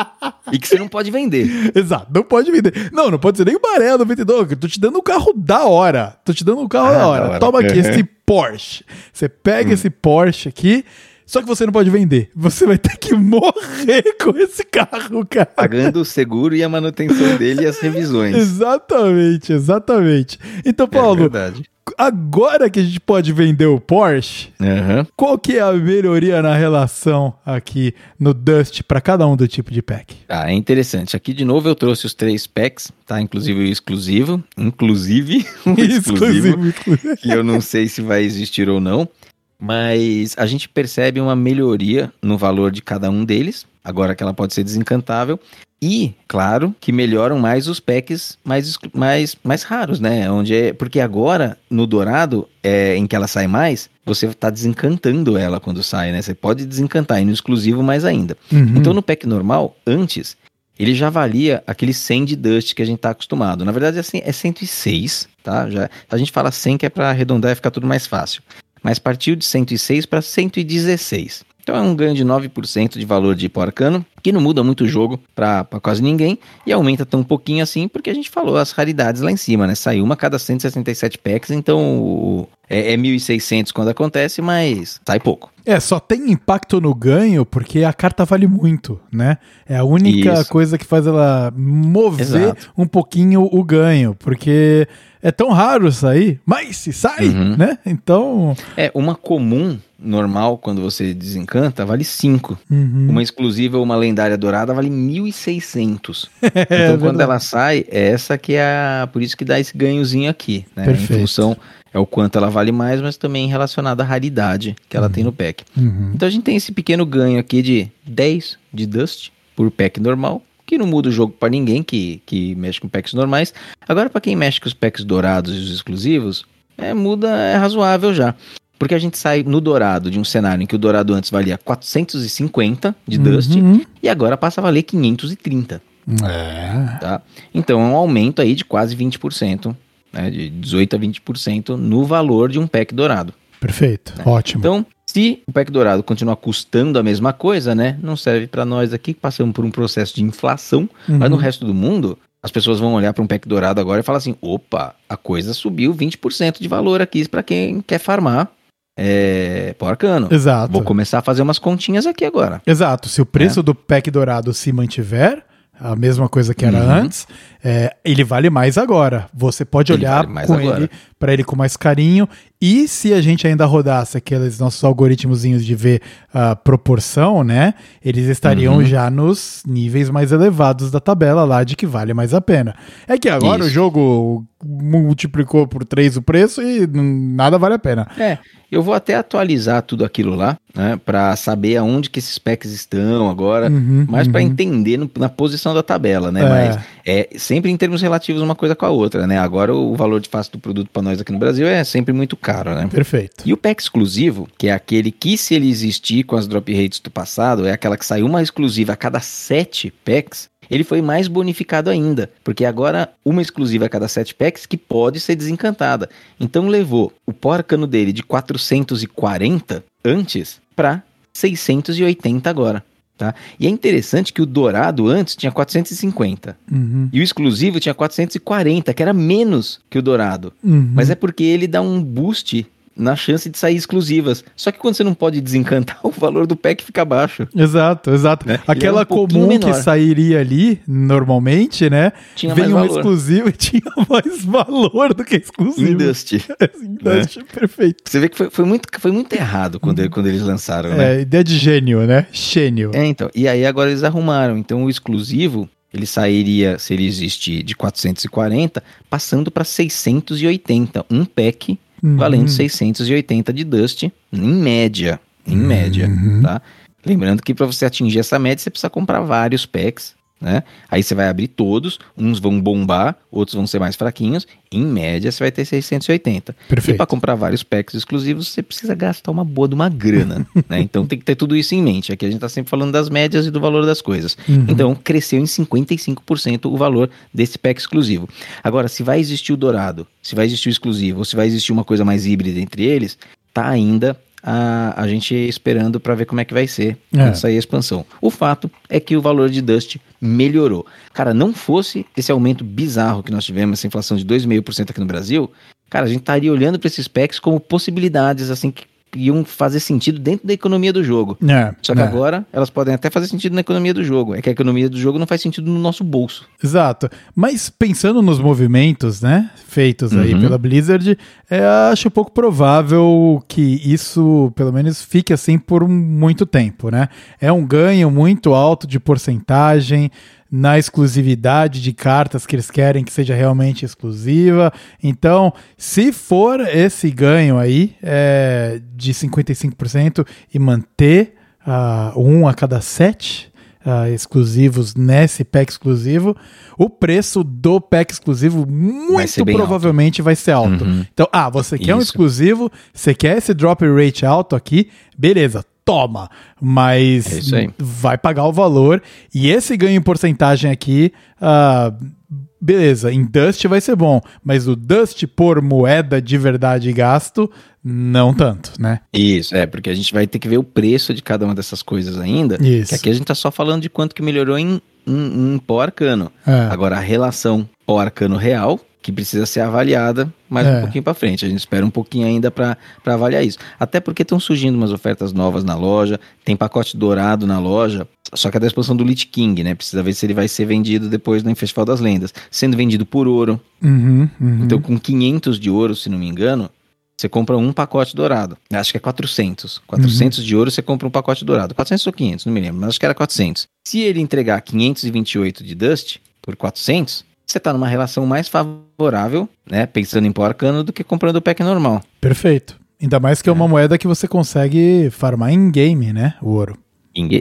e que você não pode vender. Exato, não pode vender. Não, não pode ser nem o Maré 92. Eu tô te dando um carro da hora. Tô te dando um carro ah, da, hora. da hora. Toma aqui esse Porsche. Você pega hum. esse Porsche aqui só que você não pode vender. Você vai ter que morrer com esse carro, cara. Pagando o seguro e a manutenção dele e as revisões. exatamente, exatamente. Então, é Paulo, é agora que a gente pode vender o Porsche, uhum. qual que é a melhoria na relação aqui no Dust para cada um do tipo de pack? Ah, é interessante. Aqui de novo eu trouxe os três packs, tá? Inclusive o exclusivo, inclusive o exclusivo, exclusivo, que eu não sei se vai existir ou não mas a gente percebe uma melhoria no valor de cada um deles, agora que ela pode ser desencantável. E, claro, que melhoram mais os packs mais, mais, mais raros, né? Onde é, porque agora, no dourado, é, em que ela sai mais, você está desencantando ela quando sai, né? Você pode desencantar, e no exclusivo mais ainda. Uhum. Então, no pack normal, antes, ele já valia aquele 100 de Dust que a gente está acostumado. Na verdade, assim, é 106, tá? Já, a gente fala 100 que é para arredondar e ficar tudo mais fácil mas partiu de 106 para 116. Então é um ganho de 9% de valor de porcano, que não muda muito o jogo para quase ninguém, e aumenta tão pouquinho assim, porque a gente falou as raridades lá em cima, né? Saiu uma a cada 167 packs, então é, é 1.600 quando acontece, mas sai pouco. É, só tem impacto no ganho porque a carta vale muito, né? É a única Isso. coisa que faz ela mover Exato. um pouquinho o ganho, porque é tão raro sair, mas se sai, uhum. né? Então. É, uma comum normal, quando você desencanta, vale 5. Uhum. Uma exclusiva ou uma lendária dourada vale 1.600. É, então, é quando ela sai, é essa que é a. Por isso que dá esse ganhozinho aqui, né? Perfeito. Em função é o quanto ela vale mais, mas também relacionada à raridade que ela uhum. tem no pack. Uhum. Então a gente tem esse pequeno ganho aqui de 10 de Dust por pack normal que não muda o jogo para ninguém que, que mexe com packs normais. Agora, para quem mexe com os packs dourados e os exclusivos, é, muda, é razoável já. Porque a gente sai no dourado de um cenário em que o dourado antes valia 450 de uhum. Dust e agora passa a valer 530. É. Tá? Então é um aumento aí de quase 20%, né, de 18 a 20% no valor de um pack dourado. Perfeito, né? ótimo. Então, se o pack dourado continuar custando a mesma coisa, né? Não serve para nós aqui que passamos por um processo de inflação, uhum. mas no resto do mundo, as pessoas vão olhar para um pack dourado agora e falar assim: opa, a coisa subiu 20% de valor aqui para quem quer farmar é, porcano. Exato. Vou começar a fazer umas continhas aqui agora. Exato. Se o preço é. do pack dourado se mantiver, a mesma coisa que era uhum. antes, é, ele vale mais agora. Você pode ele olhar vale com ele para ele com mais carinho. E se a gente ainda rodasse aqueles nossos algoritmos de ver a uh, proporção, né? Eles estariam uhum. já nos níveis mais elevados da tabela lá de que vale mais a pena. É que agora Isso. o jogo multiplicou por 3 o preço e nada vale a pena. É, eu vou até atualizar tudo aquilo lá, né, para saber aonde que esses packs estão agora, uhum, mas uhum. para entender no, na posição da tabela, né? É. Mas é sempre em termos relativos uma coisa com a outra, né? Agora o valor de face do produto para nós aqui no Brasil é sempre muito caro, né? Perfeito. E o pack exclusivo, que é aquele que se ele existir com as drop rates do passado, é aquela que sai uma exclusiva a cada sete packs, ele foi mais bonificado ainda, porque agora uma exclusiva a cada 7 packs que pode ser desencantada. Então levou o porcano dele de 440 antes para 680 agora. Tá? E é interessante que o dourado antes tinha 450 uhum. e o exclusivo tinha 440, que era menos que o dourado. Uhum. Mas é porque ele dá um boost na chance de sair exclusivas. Só que quando você não pode desencantar, o valor do pack fica baixo. Exato, exato. Né? Aquela é um comum menor. que sairia ali, normalmente, né? Tinha vem um valor. exclusivo e tinha mais valor do que exclusivo. Dust. Dust, né? perfeito. Você vê que foi, foi, muito, foi muito errado quando, ele, quando eles lançaram, né? É, ideia de gênio, né? Gênio. É, então. E aí agora eles arrumaram. Então o exclusivo, ele sairia, se ele existir, de 440, passando para 680. Um pack uhum. valendo 680 de Dust, em média. Em uhum. média, tá? Lembrando que para você atingir essa média, você precisa comprar vários packs, né? Aí você vai abrir todos, uns vão bombar, outros vão ser mais fraquinhos. Em média, você vai ter 680. Perfeito. E para comprar vários packs exclusivos, você precisa gastar uma boa de uma grana, né? Então tem que ter tudo isso em mente. Aqui a gente está sempre falando das médias e do valor das coisas. Uhum. Então cresceu em 55% o valor desse pack exclusivo. Agora, se vai existir o dourado, se vai existir o exclusivo, ou se vai existir uma coisa mais híbrida entre eles, tá ainda a, a gente esperando para ver como é que vai ser é. essa expansão. O fato é que o valor de Dust melhorou. Cara, não fosse esse aumento bizarro que nós tivemos, essa inflação de 2,5% aqui no Brasil, cara, a gente estaria olhando para esses packs como possibilidades assim que iam fazer sentido dentro da economia do jogo. É, Só que é. agora elas podem até fazer sentido na economia do jogo. É que a economia do jogo não faz sentido no nosso bolso. Exato. Mas pensando nos movimentos, né, feitos aí uhum. pela Blizzard, é, acho pouco provável que isso, pelo menos, fique assim por muito tempo, né? É um ganho muito alto de porcentagem na exclusividade de cartas que eles querem que seja realmente exclusiva. Então, se for esse ganho aí é, de 55% e manter uh, um a cada sete uh, exclusivos nesse pack exclusivo, o preço do pack exclusivo muito vai provavelmente alto. vai ser alto. Uhum. Então, ah, você quer Isso. um exclusivo, você quer esse drop rate alto aqui, beleza, toma, mas é vai pagar o valor. E esse ganho em porcentagem aqui, uh, beleza, em Dust vai ser bom, mas o Dust por moeda de verdade gasto, não tanto, né? Isso, é, porque a gente vai ter que ver o preço de cada uma dessas coisas ainda. Isso. Que aqui a gente tá só falando de quanto que melhorou em, em, em pó arcano. É. Agora, a relação pó arcano real que precisa ser avaliada mais é. um pouquinho para frente. A gente espera um pouquinho ainda para avaliar isso. Até porque estão surgindo umas ofertas novas na loja, tem pacote dourado na loja, só que é da expansão do Lich King, né? Precisa ver se ele vai ser vendido depois no Festival das Lendas. Sendo vendido por ouro. Uhum, uhum. Então, com 500 de ouro, se não me engano, você compra um pacote dourado. Acho que é 400. 400 uhum. de ouro você compra um pacote dourado. 400 ou 500, não me lembro, mas acho que era 400. Se ele entregar 528 de Dust por 400, você está numa relação mais favorável, né? Pensando em pó arcano, do que comprando o pack normal. Perfeito. Ainda mais que é uma é. moeda que você consegue farmar em game, né? O ouro.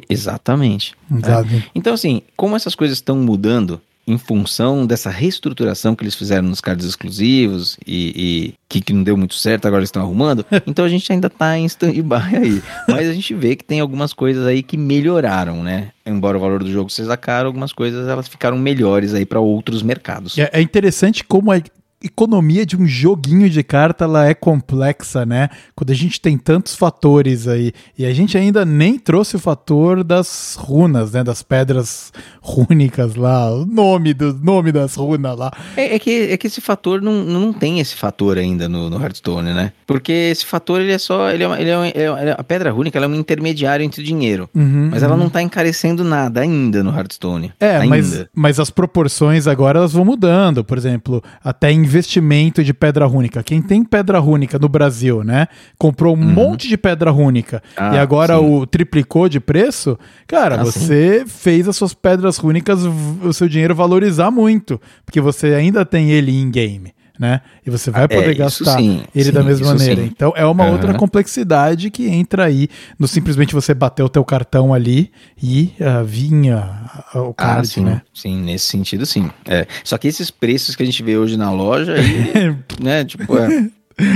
Exatamente. Exato. É. Então, assim, como essas coisas estão mudando, em função dessa reestruturação que eles fizeram nos cards exclusivos e, e que, que, não deu muito certo, agora eles estão arrumando. Então a gente ainda está em stand-by aí. Mas a gente vê que tem algumas coisas aí que melhoraram, né? Embora o valor do jogo seja caro, algumas coisas elas ficaram melhores aí para outros mercados. É, é interessante como é economia de um joguinho de carta ela é complexa, né? Quando a gente tem tantos fatores aí e a gente ainda nem trouxe o fator das runas, né? Das pedras rúnicas lá, o nome do nome das runas lá. É, é que, é que esse fator não, não tem esse fator ainda no, no Hearthstone, né? Porque esse fator ele é só ele é, ele é, ele é a pedra rúnica ela é um intermediário entre o dinheiro, uhum, mas ela uhum. não tá encarecendo nada ainda no Hearthstone. É, mas, mas as proporções agora elas vão mudando, por exemplo, até em investimento de pedra rúnica. Quem tem pedra rúnica no Brasil, né? Comprou um uhum. monte de pedra rúnica ah, e agora sim. o triplicou de preço. Cara, ah, você sim. fez as suas pedras rúnicas, o seu dinheiro valorizar muito, porque você ainda tem ele em game né? E você vai poder é, gastar sim, ele sim, da mesma maneira. Sim. Então é uma uhum. outra complexidade que entra aí no simplesmente você bater o teu cartão ali e uh, vinha o ah, card, ah, sim, né? Sim, nesse sentido sim. É. Só que esses preços que a gente vê hoje na loja, né, tipo, é,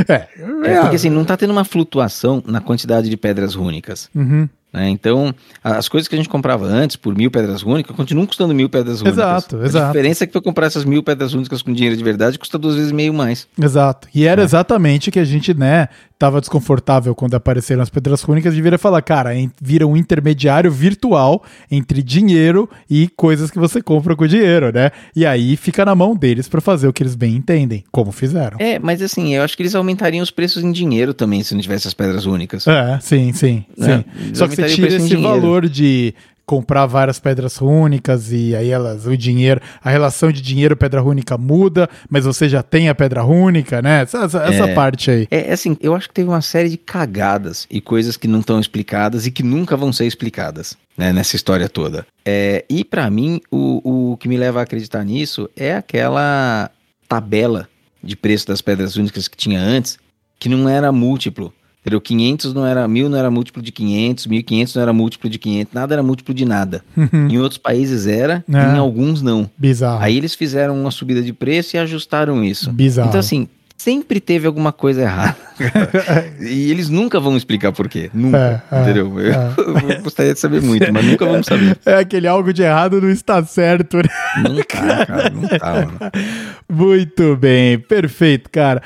é, é, porque assim, não tá tendo uma flutuação na quantidade de pedras rúnicas. Uhum. Né? Então, as coisas que a gente comprava antes por mil pedras únicas continuam custando mil pedras únicas. Exato, exato. A diferença é que para comprar essas mil pedras únicas com dinheiro de verdade custa duas vezes meio mais. Exato. E era é. exatamente que a gente, né, tava desconfortável quando apareceram as pedras rúnicas de vir a falar, cara, vira um intermediário virtual entre dinheiro e coisas que você compra com dinheiro, né? E aí fica na mão deles para fazer o que eles bem entendem, como fizeram. É, mas assim, eu acho que eles aumentariam os preços em dinheiro também se não tivesse as pedras únicas. É, sim, sim, é, sim. Só que você tira esse valor de comprar várias pedras rúnicas e aí elas, o dinheiro, a relação de dinheiro pedra rúnica muda, mas você já tem a pedra rúnica, né? Essa, essa é, parte aí. É assim, eu acho que teve uma série de cagadas e coisas que não estão explicadas e que nunca vão ser explicadas. Né, nessa história toda. É, e para mim, o, o que me leva a acreditar nisso é aquela tabela de preço das pedras únicas que tinha antes, que não era múltiplo. Entendeu? 500 não era, 1000 não era múltiplo de 500, 1500 não era múltiplo de 500, nada era múltiplo de nada. Uhum. Em outros países era, é. em alguns não. Bizarro. Aí eles fizeram uma subida de preço e ajustaram isso. Bizarro. Então assim, sempre teve alguma coisa errada. e eles nunca vão explicar por quê. Nunca. É, é entendeu? É, eu, gostaria de saber muito, mas nunca vamos saber. É aquele algo de errado não está certo, né? Não tá, cara, não tá. Mano. Muito bem, perfeito, cara.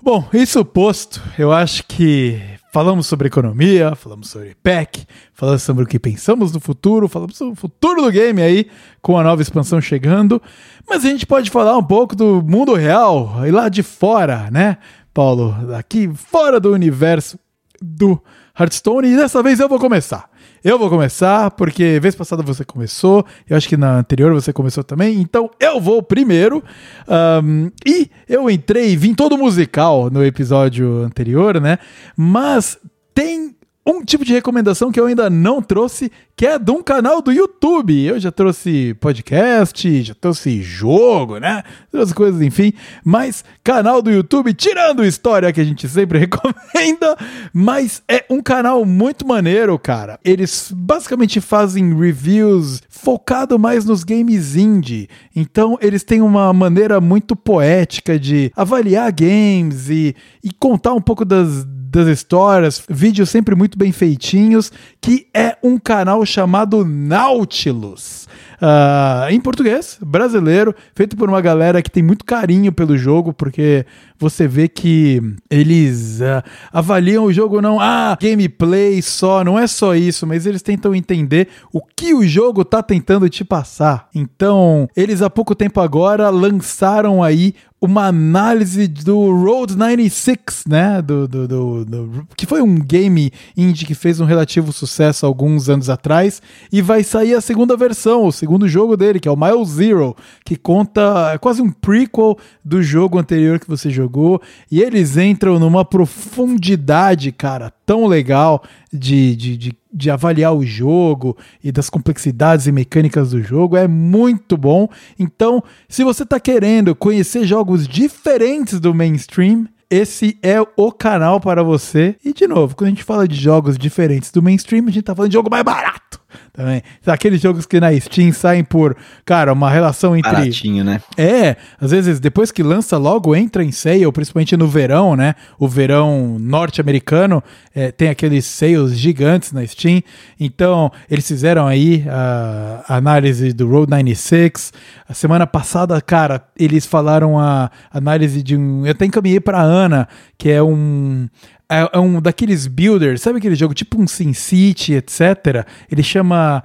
Bom, isso posto, eu acho que falamos sobre economia, falamos sobre PEC, falamos sobre o que pensamos do futuro, falamos sobre o futuro do game aí, com a nova expansão chegando, mas a gente pode falar um pouco do mundo real, e lá de fora, né, Paulo? Aqui fora do universo do Hearthstone, e dessa vez eu vou começar. Eu vou começar, porque vez passada você começou, eu acho que na anterior você começou também, então eu vou primeiro. Um, e eu entrei, vim todo musical no episódio anterior, né? Mas tem um tipo de recomendação que eu ainda não trouxe, que é de um canal do YouTube. Eu já trouxe podcast, já trouxe jogo, né? Outras coisas, enfim. Mas canal do YouTube, tirando história que a gente sempre recomenda, mas é um canal muito maneiro, cara. Eles basicamente fazem reviews focado mais nos games indie. Então eles têm uma maneira muito poética de avaliar games e, e contar um pouco das das histórias, vídeos sempre muito bem feitinhos, que é um canal chamado Nautilus. Uh, em português, brasileiro, feito por uma galera que tem muito carinho pelo jogo, porque você vê que eles uh, avaliam o jogo não, ah, gameplay só, não é só isso, mas eles tentam entender o que o jogo tá tentando te passar. Então, eles há pouco tempo agora lançaram aí uma análise do Road 96, né? Do, do, do, do, que foi um game indie que fez um relativo sucesso alguns anos atrás. E vai sair a segunda versão, o segundo jogo dele, que é o Mile Zero, que conta é quase um prequel do jogo anterior que você jogou. E eles entram numa profundidade, cara, tão legal de, de, de, de, avaliar o jogo e das complexidades e mecânicas do jogo. É muito bom. Então, se você está querendo conhecer jogos diferentes do mainstream, esse é o canal para você. E de novo, quando a gente fala de jogos diferentes do mainstream, a gente está falando de jogo mais barato. Também. Aqueles jogos que na Steam saem por, cara, uma relação entre. Baratinho, né? É, às vezes depois que lança logo entra em sale, principalmente no verão, né? O verão norte-americano é, tem aqueles sales gigantes na Steam. Então, eles fizeram aí a, a análise do Road 96. A semana passada, cara, eles falaram a análise de um. Eu até encaminhei pra Ana, que é um é, é, um daqueles builders, sabe aquele jogo tipo um SimCity, etc. Ele chama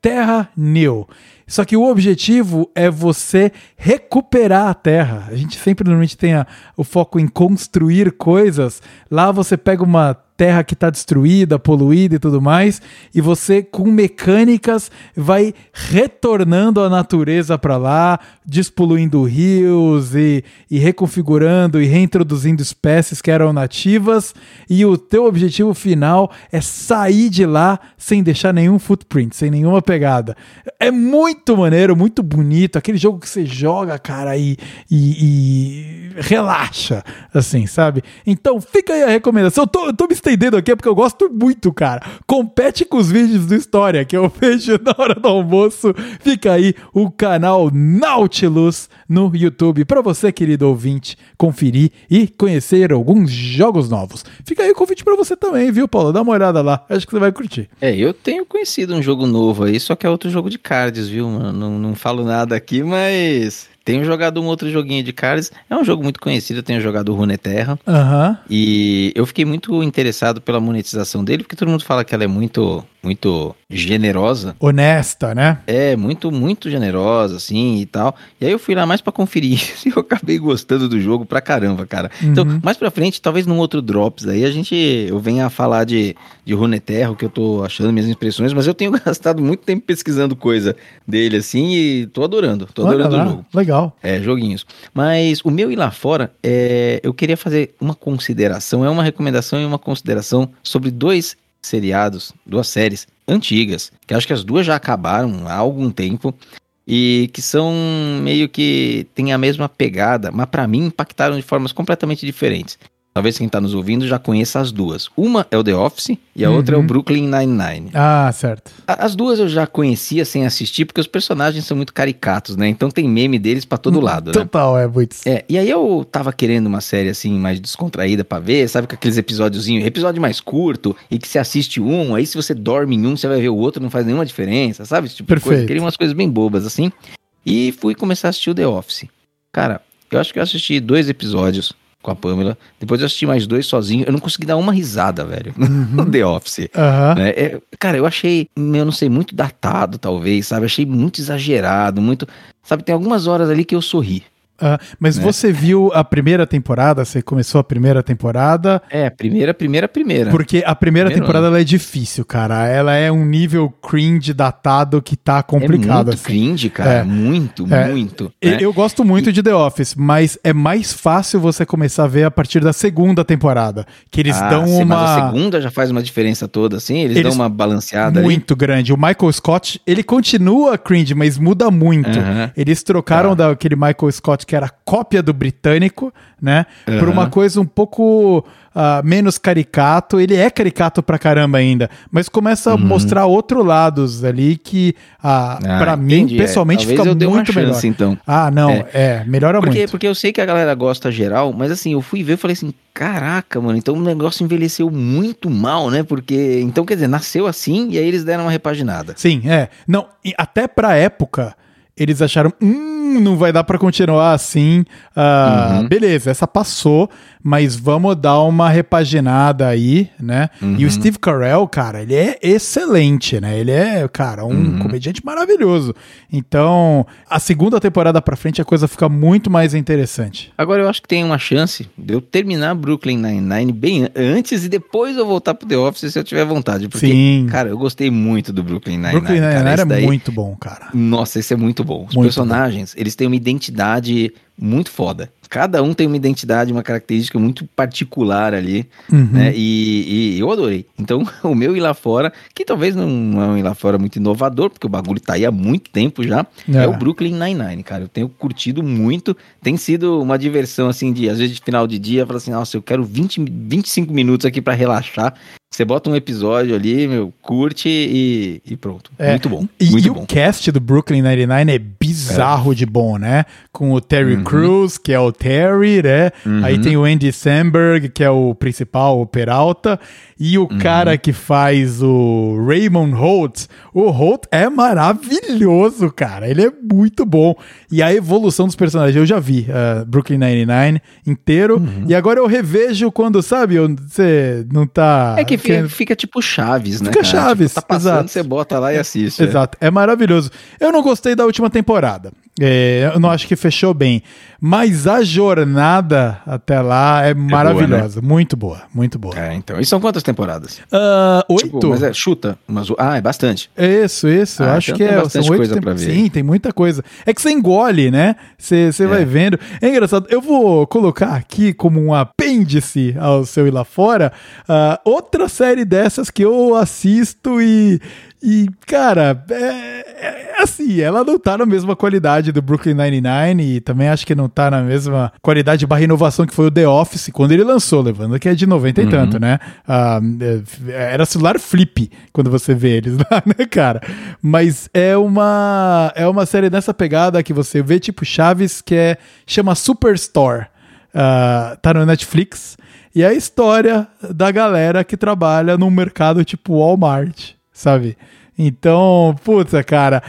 Terra New. Só que o objetivo é você recuperar a terra. A gente sempre normalmente tem a, o foco em construir coisas. Lá você pega uma terra que está destruída, poluída e tudo mais, e você com mecânicas vai retornando a natureza para lá, despoluindo rios e, e reconfigurando e reintroduzindo espécies que eram nativas, e o teu objetivo final é sair de lá sem deixar nenhum footprint, sem nenhuma pegada. É muito maneiro, muito bonito, aquele jogo que você joga, cara, e, e, e relaxa, assim, sabe? Então fica aí a recomendação. Eu tô, eu tô me estendendo aqui porque eu gosto muito, cara. Compete com os vídeos do História que eu vejo na hora do almoço. Fica aí o canal Nautilus no YouTube para você, querido ouvinte, conferir e conhecer alguns jogos novos. Fica aí o convite para você também, viu, Paulo? Dá uma olhada lá. Acho que você vai curtir. É, eu tenho conhecido um jogo novo aí, só que é outro jogo de cards, viu? Não, não falo nada aqui, mas tenho jogado um outro joguinho de cards. É um jogo muito conhecido, eu tenho jogado o Runeterra. Uhum. E eu fiquei muito interessado pela monetização dele, porque todo mundo fala que ela é muito, muito generosa. Honesta, né? É, muito, muito generosa, assim, e tal. E aí eu fui lá mais para conferir e eu acabei gostando do jogo pra caramba, cara. Então, uhum. Então, mais pra frente, talvez num outro Drops aí, a gente, eu venha a falar de, de Runeterra, o que eu tô achando, minhas impressões, mas eu tenho gastado muito tempo pesquisando coisa dele, assim, e tô adorando, tô Olha adorando lá, o jogo. Legal legal. É, joguinhos. Mas o meu ir lá fora, é, eu queria fazer uma consideração, é uma recomendação e uma consideração sobre dois seriados, duas séries antigas, que acho que as duas já acabaram há algum tempo e que são meio que têm a mesma pegada, mas para mim impactaram de formas completamente diferentes. Talvez quem está nos ouvindo já conheça as duas. Uma é o The Office e a uhum. outra é o Brooklyn Nine-Nine. Ah, certo. As duas eu já conhecia sem assistir, porque os personagens são muito caricatos, né? Então tem meme deles para todo hum, lado, Total, né? Total, é muito. É, e aí eu tava querendo uma série assim, mais descontraída para ver, sabe? Com aqueles episódiozinhos, episódio mais curto, e que você assiste um, aí se você dorme em um, você vai ver o outro, não faz nenhuma diferença, sabe? Esse tipo Perfeito. de coisa. Queria umas coisas bem bobas, assim. E fui começar a assistir o The Office. Cara, eu acho que eu assisti dois episódios com a Pamela. Depois eu assisti mais dois sozinho. Eu não consegui dar uma risada, velho. Uhum. no The Office. Uhum. Né? É, cara, eu achei, eu não sei, muito datado, talvez, sabe? Achei muito exagerado, muito. Sabe, tem algumas horas ali que eu sorri. Uh, mas né? você viu a primeira temporada? Você começou a primeira temporada? É, primeira, primeira, primeira. Porque a primeira Primeiro temporada ela é difícil, cara. Ela é um nível cringe datado que tá complicado. É muito assim. cringe, cara. É. Muito, é. muito. Né? Eu gosto muito e... de The Office, mas é mais fácil você começar a ver a partir da segunda temporada. Que eles ah, dão sim, uma. Mas a segunda já faz uma diferença toda, assim? Eles, eles... dão uma balanceada Muito ali. grande. O Michael Scott, ele continua cringe, mas muda muito. Uh -huh. Eles trocaram ah. daquele Michael Scott que era cópia do britânico, né? Uhum. Por uma coisa um pouco uh, menos caricato. Ele é caricato pra caramba ainda, mas começa a uhum. mostrar outros lados ali que, uh, ah, para mim, é. pessoalmente, fica muito chance, melhor. Então. Ah, não, é, é melhora porque, muito. Porque eu sei que a galera gosta geral, mas assim, eu fui ver e falei assim, caraca, mano, então o negócio envelheceu muito mal, né? Porque, então, quer dizer, nasceu assim e aí eles deram uma repaginada. Sim, é. Não, até pra época eles acharam, hum, não vai dar para continuar assim. Uh, uhum. Beleza, essa passou, mas vamos dar uma repaginada aí, né? Uhum. E o uhum. Steve Carell, cara, ele é excelente, né? Ele é, cara, um uhum. comediante maravilhoso. Então, a segunda temporada pra frente a coisa fica muito mais interessante. Agora eu acho que tem uma chance de eu terminar Brooklyn Nine-Nine bem antes e depois eu voltar pro The Office se eu tiver vontade. Porque, Sim. cara, eu gostei muito do Brooklyn Nine-Nine. Brooklyn Nine-Nine era daí... muito bom, cara. Nossa, esse é muito bom. Os muito personagens, bom. eles têm uma identidade muito foda. Cada um tem uma identidade, uma característica muito particular ali, uhum. né? E, e, eu adorei. Então, o meu ir lá fora, que talvez não é um ir lá fora muito inovador, porque o bagulho tá aí há muito tempo já, é, é o Brooklyn Nine-Nine, cara. Eu tenho curtido muito. Tem sido uma diversão, assim, de às vezes de final de dia, fala assim, nossa, eu quero 20, 25 minutos aqui para relaxar. Você bota um episódio ali, meu, curte e, e pronto. É, muito bom. E, muito e bom. o cast do Brooklyn Nine-Nine é bizarro é. de bom, né? Com o Terry uhum. Crews, que é o Terry, né? Uhum. Aí tem o Andy Samberg, que é o principal, o Peralta. E o uhum. cara que faz o Raymond Holt, o Holt é maravilhoso, cara. Ele é muito bom. E a evolução dos personagens, eu já vi uh, Brooklyn Nine-Nine inteiro. Uhum. E agora eu revejo quando, sabe, você não tá. É que fica, fica tipo Chaves, né? Fica cara? Chaves. Tipo, tá passando, exato. você bota lá e assiste. É. Exato. É. é maravilhoso. Eu não gostei da última temporada. É, eu não acho que fechou bem. Mas a jornada até lá é, é maravilhosa. Boa, né? Muito boa, muito boa. É, então. E são quantas temporadas? Uh, oito. Tipo, mas é, chuta. Mas, ah, é bastante. Isso, isso. Ah, acho então que é. Bastante são coisa pra ver. Sim, tem muita coisa. É que você engole, né? Você, você é. vai vendo. É engraçado. Eu vou colocar aqui como um apêndice ao seu ir lá fora uh, outra série dessas que eu assisto e e, cara, é, é, assim, ela não tá na mesma qualidade do Brooklyn Nine-Nine e também acho que não tá na mesma qualidade barra inovação que foi o The Office quando ele lançou, levando que é de 90 e uhum. tanto, né? Ah, é, era celular flip quando você vê eles lá, né, cara? Mas é uma, é uma série nessa pegada que você vê tipo Chaves, que é, chama Superstore. Uh, tá no Netflix. E é a história da galera que trabalha num mercado tipo Walmart sabe? Então, puta, cara,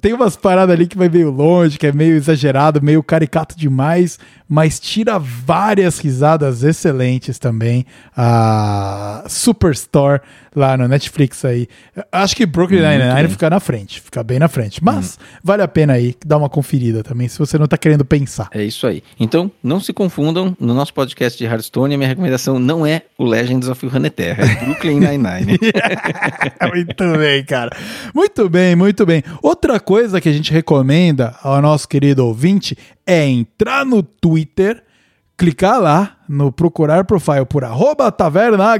tem umas paradas ali que vai meio longe, que é meio exagerado, meio caricato demais, mas tira várias risadas excelentes também. A Superstore lá no Netflix aí. Acho que Brooklyn Nine-Nine fica na frente, fica bem na frente. Mas hum. vale a pena aí dar uma conferida também, se você não tá querendo pensar. É isso aí. Então, não se confundam, no nosso podcast de Hearthstone, a minha recomendação não é o Legends of Runeterra, é Brooklyn Nine-Nine. Muito bem, cara. Muito bem, muito bem. Outra coisa que a gente recomenda ao nosso querido ouvinte é entrar no Twitter, clicar lá no procurar profile por arroba taverna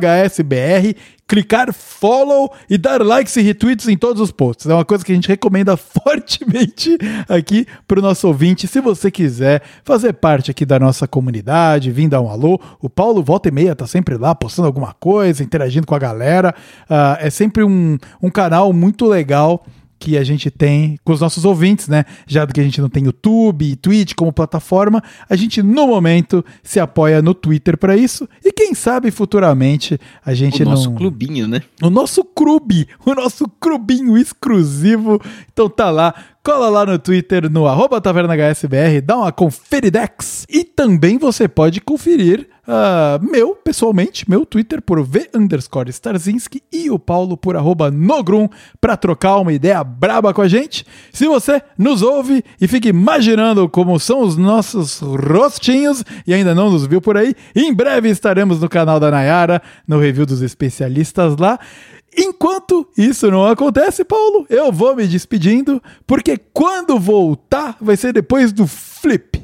clicar follow e dar likes e retweets em todos os posts. É uma coisa que a gente recomenda fortemente aqui para o nosso ouvinte. Se você quiser fazer parte aqui da nossa comunidade, vir dar um alô, o Paulo volta e meia tá sempre lá postando alguma coisa, interagindo com a galera. Uh, é sempre um, um canal muito legal que a gente tem com os nossos ouvintes, né? Já que a gente não tem YouTube e Twitch como plataforma, a gente no momento se apoia no Twitter para isso e quem sabe futuramente a gente não. O nosso clubinho, né? O nosso clube, o nosso clubinho exclusivo. Então tá lá, cola lá no Twitter no arroba tavernahsbr, dá uma conferidex e também você pode conferir Uh, meu, pessoalmente, meu Twitter por V underscore Starzinski e o Paulo por arroba Nogrum para trocar uma ideia braba com a gente. Se você nos ouve e fica imaginando como são os nossos rostinhos e ainda não nos viu por aí, em breve estaremos no canal da Nayara, no review dos especialistas lá. Enquanto isso não acontece, Paulo, eu vou me despedindo, porque quando voltar vai ser depois do flip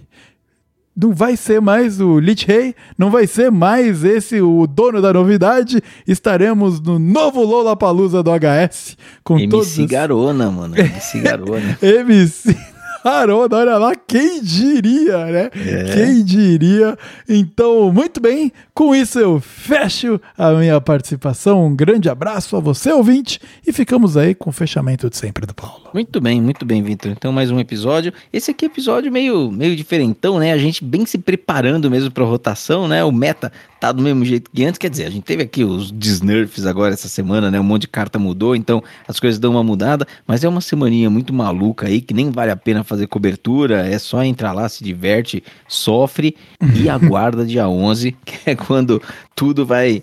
não vai ser mais o Lich Rei, não vai ser mais esse o dono da novidade. Estaremos no novo Lollapalooza do HS com MC todos Garona, mano. MC Garona. MC Haroldo, olha lá, quem diria, né? É. Quem diria? Então, muito bem, com isso eu fecho a minha participação. Um grande abraço a você, ouvinte, e ficamos aí com o fechamento de sempre do Paulo. Muito bem, muito bem, Vitor. Então, mais um episódio. Esse aqui é episódio meio, meio diferentão, né? A gente bem se preparando mesmo para rotação, né? O meta tá do mesmo jeito que antes. Quer dizer, a gente teve aqui os desnerfs agora essa semana, né? Um monte de carta mudou, então as coisas dão uma mudada, mas é uma semaninha muito maluca aí que nem vale a pena fazer cobertura, é só entrar lá, se diverte, sofre e aguarda dia 11, que é quando tudo vai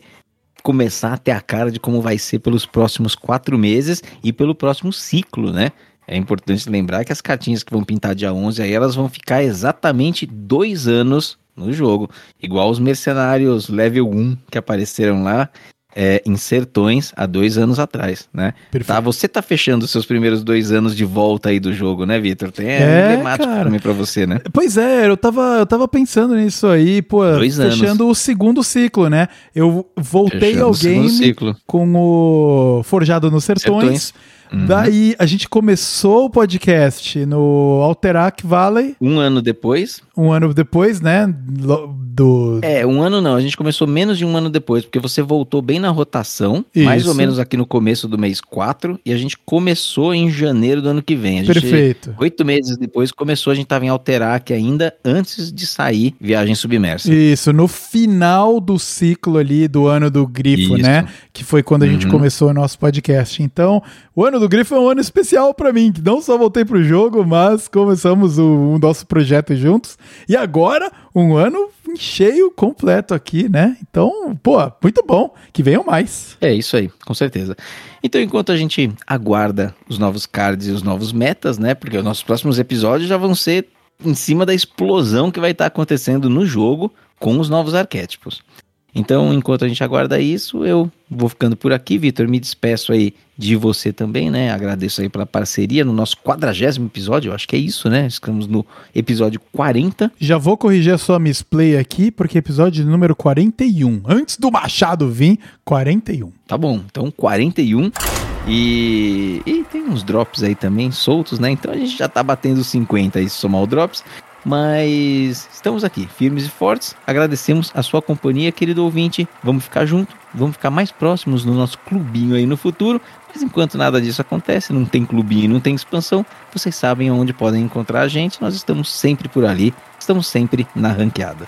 começar a ter a cara de como vai ser pelos próximos quatro meses e pelo próximo ciclo, né? É importante lembrar que as cartinhas que vão pintar dia 11 aí, elas vão ficar exatamente dois anos no jogo. Igual os mercenários level 1 que apareceram lá. É, em Sertões há dois anos atrás, né? Tá, você tá fechando os seus primeiros dois anos de volta aí do jogo, né, Vitor? Tem é, é emblemático cara. também pra você, né? Pois é, eu tava, eu tava pensando nisso aí, pô, dois fechando anos. o segundo ciclo, né? Eu voltei fechando ao game com o Forjado nos Sertões. Sertões. Uhum. Daí a gente começou o podcast no Alterac Valley. Um ano depois. Um ano depois, né? Do... É, um ano não. A gente começou menos de um ano depois, porque você voltou bem na rotação, Isso. mais ou menos aqui no começo do mês 4, e a gente começou em janeiro do ano que vem. Gente, Perfeito. Oito meses depois começou, a gente tava em Alterac ainda, antes de sair Viagem Submersa. Isso, no final do ciclo ali do ano do Grifo, Isso. né? Que foi quando a gente uhum. começou o nosso podcast. Então, o ano do Grifo é um ano especial para mim, que não só voltei pro jogo, mas começamos o, o nosso projeto juntos. E agora, um ano cheio, completo aqui, né? Então, pô, muito bom. Que venham mais. É isso aí, com certeza. Então, enquanto a gente aguarda os novos cards e os novos metas, né? Porque os nossos próximos episódios já vão ser em cima da explosão que vai estar acontecendo no jogo com os novos arquétipos. Então, enquanto a gente aguarda isso, eu vou ficando por aqui. Vitor, me despeço aí de você também, né? Agradeço aí pela parceria no nosso quadragésimo episódio, eu acho que é isso, né? Estamos no episódio 40. Já vou corrigir a sua misplay aqui, porque episódio número 41. Antes do Machado vir, 41. Tá bom, então 41. E, e tem uns drops aí também soltos, né? Então a gente já tá batendo 50 aí, se somar o drops. Mas estamos aqui, firmes e fortes. Agradecemos a sua companhia, querido ouvinte. Vamos ficar junto, vamos ficar mais próximos no nosso clubinho aí no futuro. Mas enquanto nada disso acontece, não tem clubinho, não tem expansão, vocês sabem onde podem encontrar a gente. Nós estamos sempre por ali, estamos sempre na ranqueada.